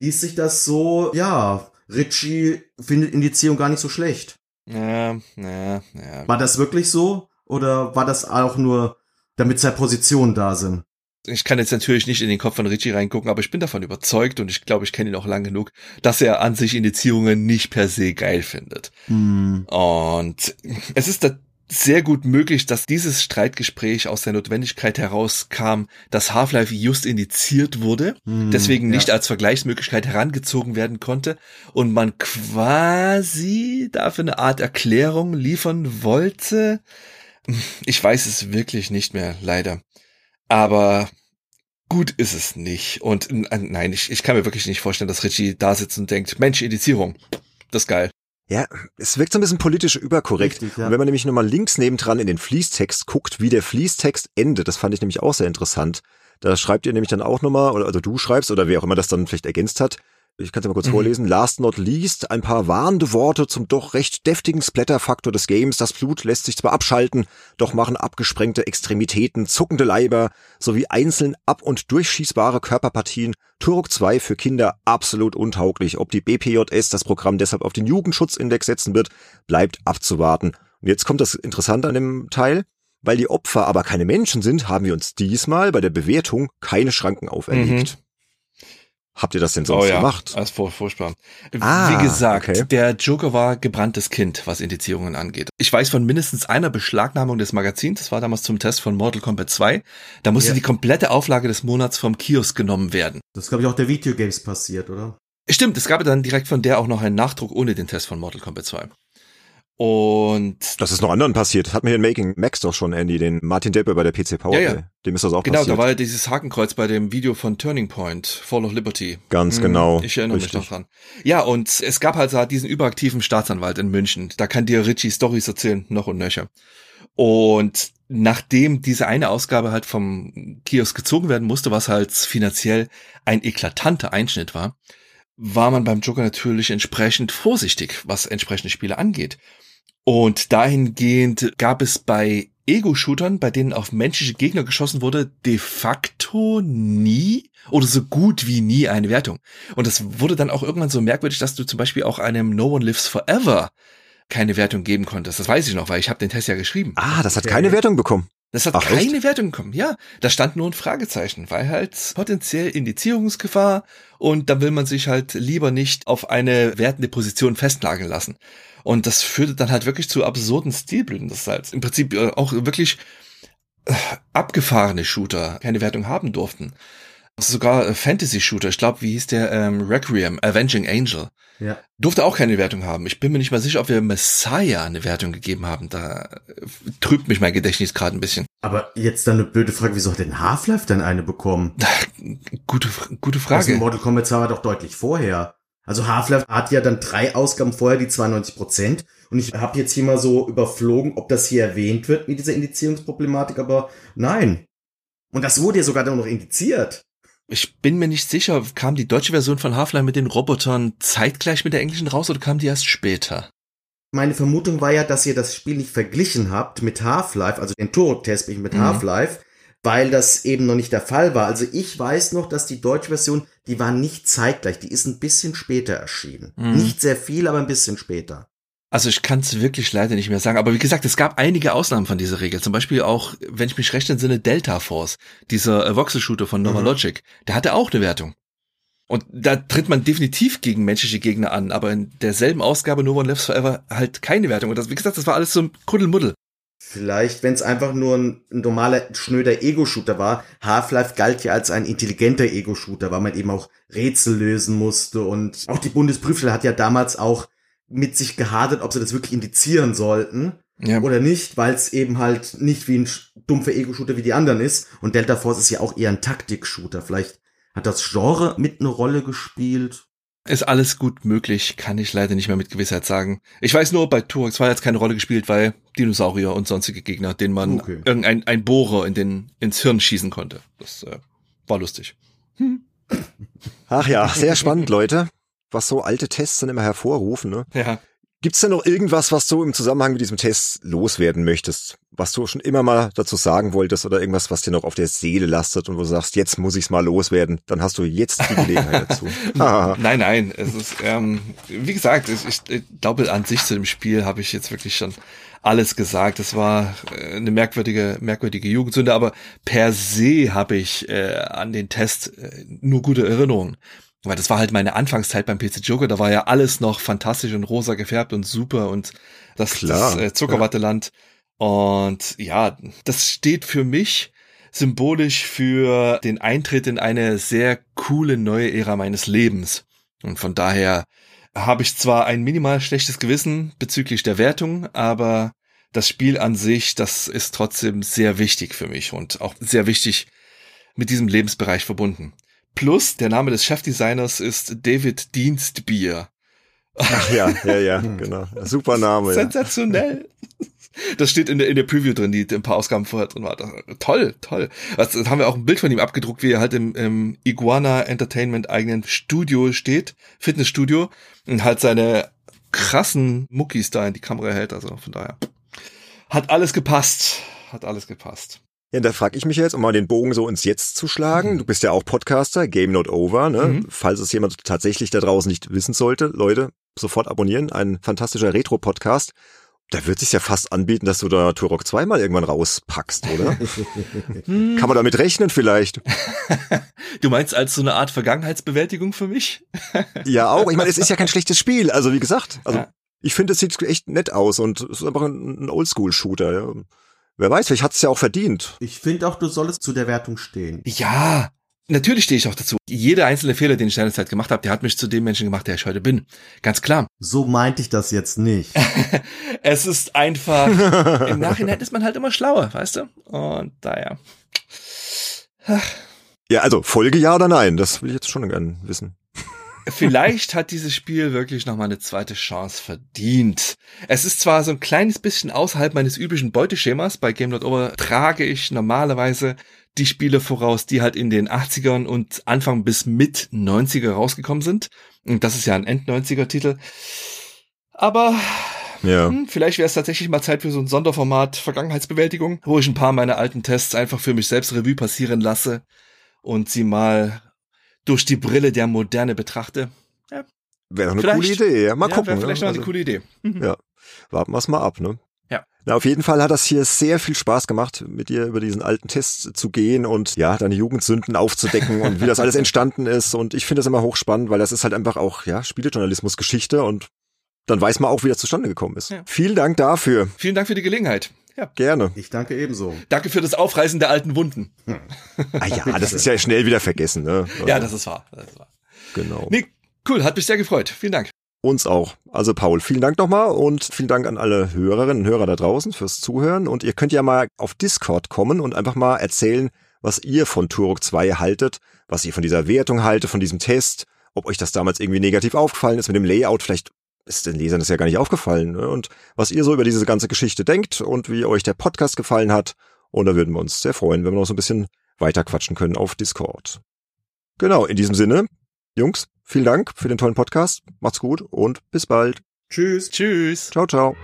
liest sich das so, ja, Richie findet Indizierung gar nicht so schlecht. Ja, ja, ja. War das wirklich so? Oder war das auch nur, damit zwei Positionen da sind? Ich kann jetzt natürlich nicht in den Kopf von Richie reingucken, aber ich bin davon überzeugt und ich glaube, ich kenne ihn auch lang genug, dass er an sich Indizierungen nicht per se geil findet. Hm. Und es ist da sehr gut möglich, dass dieses Streitgespräch aus der Notwendigkeit herauskam, dass Half-Life just indiziert wurde, Hm, deswegen nicht ja. als Vergleichsmöglichkeit herangezogen werden konnte und man quasi dafür eine Art Erklärung liefern wollte. Ich weiß es wirklich nicht mehr, leider. Aber gut ist es nicht. Und nein, ich, ich kann mir wirklich nicht vorstellen, dass Richie da sitzt und denkt, Mensch, Indizierung, das ist geil. Ja, es wirkt so ein bisschen politisch überkorrekt. Richtig, ja. Und wenn man nämlich nochmal links nebendran in den Fließtext guckt, wie der Fließtext endet, das fand ich nämlich auch sehr interessant. Da schreibt ihr nämlich dann auch nochmal, oder also du schreibst, oder wer auch immer das dann vielleicht ergänzt hat, ich kann es mal kurz Mhm. vorlesen. Last not least, ein paar warnende Worte zum doch recht deftigen Splatterfaktor des Games. Das Blut lässt sich zwar abschalten, doch machen abgesprengte Extremitäten, zuckende Leiber sowie einzeln ab- und durchschießbare Körperpartien Turok 2 für Kinder absolut untauglich. Ob die BPJS das Programm deshalb auf den Jugendschutzindex setzen wird, bleibt abzuwarten. Und jetzt kommt das Interessante an dem Teil. Weil die Opfer aber keine Menschen sind, haben wir uns diesmal bei der Bewertung keine Schranken auferlegt. Habt ihr das denn sonst oh ja, gemacht? das ist fur- furchtbar. Ah, Wie gesagt, okay. der Joker war gebranntes Kind, was Indizierungen angeht. Ich weiß von mindestens einer Beschlagnahmung des Magazins, das war damals zum Test von Mortal Kombat 2. Da musste Ja. die komplette Auflage des Monats vom Kiosk genommen werden. Das ist, glaube ich, auch der Videogames passiert, oder? Stimmt, es gab dann direkt von der auch noch einen Nachdruck ohne den Test von Mortal Kombat 2. Und Das ist noch anderen passiert. Hat mir in Making Max doch schon, Andy, den Martin Deppe bei der PC Power. Ja, ja. Dem ist das auch genau, passiert. da war ja dieses Hakenkreuz bei dem Video von Turning Point, Fall of Liberty. Ganz Mhm, genau. Ich erinnere Richtig. mich noch dran. Ja, und es gab halt da diesen überaktiven Staatsanwalt in München. Da kann dir Richie Stories erzählen, noch und nöcher. Und nachdem diese eine Ausgabe halt vom Kiosk gezogen werden musste, was halt finanziell ein eklatanter Einschnitt war, war man beim Joker natürlich entsprechend vorsichtig, was entsprechende Spiele angeht. Und dahingehend gab es bei Ego-Shootern, bei denen auf menschliche Gegner geschossen wurde, de facto nie oder so gut wie nie eine Wertung. Und das wurde dann auch irgendwann so merkwürdig, dass du zum Beispiel auch einem No One Lives Forever keine Wertung geben konntest. Das weiß ich noch, weil ich habe den Test ja geschrieben. Ah, das hat keine Wertung bekommen. Das hat Ach, keine Wertung bekommen. Ja, da stand nur ein Fragezeichen, weil halt potenziell Indizierungsgefahr und da will man sich halt lieber nicht auf eine wertende Position festnageln lassen. Und das führte dann halt wirklich zu absurden Stilblüten, dass halt im Prinzip äh, auch wirklich äh, abgefahrene Shooter keine Wertung haben durften. Sogar äh, Fantasy-Shooter, ich glaube, wie hieß der ähm, Requiem, Avenging Angel, Ja. durfte auch keine Wertung haben. Ich bin mir nicht mal sicher, ob wir Messiah eine Wertung gegeben haben. Da trübt mich mein Gedächtnis gerade ein bisschen. Aber jetzt dann eine blöde Frage, wieso hat denn Half-Life denn eine bekommen? [LAUGHS] Gute, gute Also Frage. Mortal Kombat 2 war doch deutlich vorher. Also Half-Life hat ja dann drei Ausgaben vorher, die 92 Prozent. Und ich habe jetzt hier mal so überflogen, ob das hier erwähnt wird mit dieser Indizierungsproblematik, aber nein. Und das wurde ja sogar dann noch indiziert. Ich bin mir nicht sicher, kam die deutsche Version von Half-Life mit den Robotern zeitgleich mit der englischen raus oder kam die erst später? Meine Vermutung war ja, dass ihr das Spiel nicht verglichen habt mit Half-Life, also den Turok-Test mit Mhm. Half-Life, weil das eben noch nicht der Fall war. Also ich weiß noch, dass die deutsche Version, die war nicht zeitgleich, die ist ein bisschen später erschienen. Mhm. Nicht sehr viel, aber ein bisschen später. Also ich kann es wirklich leider nicht mehr sagen. Aber wie gesagt, es gab einige Ausnahmen von dieser Regel. Zum Beispiel auch, wenn ich mich recht entsinne, Delta Force, dieser äh, Voxel-Shooter von Nova Mhm. Logic, der hatte auch eine Wertung. Und da tritt man definitiv gegen menschliche Gegner an, aber in derselben Ausgabe No One Lives Forever halt keine Wertung. Und das, wie gesagt, das war alles so ein Kuddelmuddel. Vielleicht, wenn es einfach nur ein, ein normaler, schnöder Ego-Shooter war. Half-Life galt ja als ein intelligenter Ego-Shooter, weil man eben auch Rätsel lösen musste. Und auch die Bundesprüfstelle hat ja damals auch mit sich gehadert, ob sie das wirklich indizieren sollten Ja. oder nicht, weil es eben halt nicht wie ein dumpfer Ego-Shooter wie die anderen ist. Und Delta Force ist ja auch eher ein Taktik-Shooter. Vielleicht hat das Genre mit eine Rolle gespielt. Ist alles gut möglich, kann ich leider nicht mehr mit Gewissheit sagen. Ich weiß nur, bei Turok 2 hat es keine Rolle gespielt, weil Dinosaurier und sonstige Gegner, denen man Okay. irgendein ein Bohrer in den, ins Hirn schießen konnte. Das äh, war lustig. Ach ja, sehr spannend, Leute. Was so alte Tests dann immer hervorrufen, ne? Ja. Gibt's denn noch irgendwas, was du im Zusammenhang mit diesem Test loswerden möchtest? Was du schon immer mal dazu sagen wolltest oder irgendwas, was dir noch auf der Seele lastet und wo du sagst, jetzt muss ich's mal loswerden, dann hast du jetzt die Gelegenheit dazu. [LAUGHS] [LAUGHS] nein, nein, es ist, ähm, wie gesagt, ich, ich glaube, an sich zu dem Spiel habe ich jetzt wirklich schon alles gesagt. Es war äh, eine merkwürdige, merkwürdige Jugendsünde, aber per se habe ich äh, an den Test äh, nur gute Erinnerungen. Weil das war halt meine Anfangszeit beim PC Joker, da war ja alles noch fantastisch und rosa gefärbt und super und das, Klar, das äh, Zuckerwatteland. Ja und ja, das steht für mich symbolisch für den Eintritt in eine sehr coole neue Ära meines Lebens. Und von daher habe ich zwar ein minimal schlechtes Gewissen bezüglich der Wertung, aber das Spiel an sich, das ist trotzdem sehr wichtig für mich und auch sehr wichtig mit diesem Lebensbereich verbunden. Plus, der Name des Chefdesigners ist David Dienstbier. Ach ja, ja, ja, [LAUGHS] genau. Super Name. Sensationell. Ja. [LAUGHS] Das steht in der, in der Preview drin, die ein paar Ausgaben vorher drin war. Toll, toll. Also, haben wir auch ein Bild von ihm abgedruckt, wie er halt im, im Iguana Entertainment eigenen Studio steht, Fitnessstudio, und halt seine krassen Muckis da in die Kamera hält. Also von daher hat alles gepasst. Hat alles gepasst. Ja, da frage ich mich jetzt, um mal den Bogen so ins Jetzt zu schlagen. Mhm. Du bist ja auch Podcaster, Game Not Over, ne? Mhm. Falls es jemand tatsächlich da draußen nicht wissen sollte, Leute, sofort abonnieren. Ein fantastischer Retro-Podcast. Da wird sich ja fast anbieten, dass du da Turok 2 mal irgendwann rauspackst, oder? [LAUGHS] Kann man damit rechnen vielleicht? [LAUGHS] du meinst als so eine Art Vergangenheitsbewältigung für mich? [LAUGHS] ja, auch. Ich meine, es ist ja kein schlechtes Spiel. Also wie gesagt, also ja. ich finde, es sieht echt nett aus und es ist einfach ein, Oldschool-Shooter. Ja. Wer weiß, vielleicht hat es ja auch verdient. Ich finde auch, du solltest zu der Wertung stehen. Ja, Natürlich stehe ich auch dazu. Jeder einzelne Fehler, den ich seinerzeit gemacht habe, der hat mich zu dem Menschen gemacht, der ich heute bin. Ganz klar. So meinte ich das jetzt nicht. [LAUGHS] es ist einfach, [LAUGHS] im Nachhinein ist man halt immer schlauer, weißt du? Und daher. Ja, also Folge ja oder nein? Das will ich jetzt schon gerne wissen. Vielleicht hat dieses Spiel wirklich noch mal eine zweite Chance verdient. Es ist zwar so ein kleines bisschen außerhalb meines üblichen Beuteschemas. Bei Game Not Over trage ich normalerweise die Spiele voraus, die halt in den 80ern und Anfang bis mit 90er rausgekommen sind. Und das ist ja ein End-90er-Titel. Aber ja. Hm, vielleicht wäre es tatsächlich mal Zeit für so ein Sonderformat Vergangenheitsbewältigung, wo ich ein paar meiner alten Tests einfach für mich selbst Revue passieren lasse und sie mal durch die Brille der Moderne betrachte. Ja. Wäre eine coole Idee, ja. Mal ja, gucken. Wäre vielleicht ne? noch eine also, coole Idee. Mhm. Ja. Warten wir es mal ab, ne? Na, auf jeden Fall hat das hier sehr viel Spaß gemacht, mit dir über diesen alten Test zu gehen und ja, deine Jugendsünden aufzudecken und wie das alles entstanden ist. Und ich finde das immer hochspannend, weil das ist halt einfach auch, ja, Spielejournalismus-Geschichte und dann weiß man auch, wie das zustande gekommen ist. Ja. Vielen Dank dafür. Vielen Dank für die Gelegenheit. Ja. Gerne. Ich danke ebenso. Danke für das Aufreißen der alten Wunden. Hm. Ah ja, das ist ja schnell wieder vergessen, ne? Ja, das ist wahr. Das ist wahr. Genau. Nee, cool, hat mich sehr gefreut. Vielen Dank. Uns auch. Also Paul, vielen Dank nochmal und vielen Dank an alle Hörerinnen und Hörer da draußen fürs Zuhören. Und ihr könnt ja mal auf Discord kommen und einfach mal erzählen, was ihr von Turok 2 haltet, was ihr von dieser Wertung haltet, von diesem Test, ob euch das damals irgendwie negativ aufgefallen ist mit dem Layout. Vielleicht ist den Lesern das ja gar nicht aufgefallen. Ne? Und was ihr so über diese ganze Geschichte denkt und wie euch der Podcast gefallen hat. Und da würden wir uns sehr freuen, wenn wir noch so ein bisschen weiter quatschen können auf Discord. Genau, in diesem Sinne, Jungs, vielen Dank für den tollen Podcast. Macht's gut und bis bald. Tschüss. Tschüss. Ciao, ciao.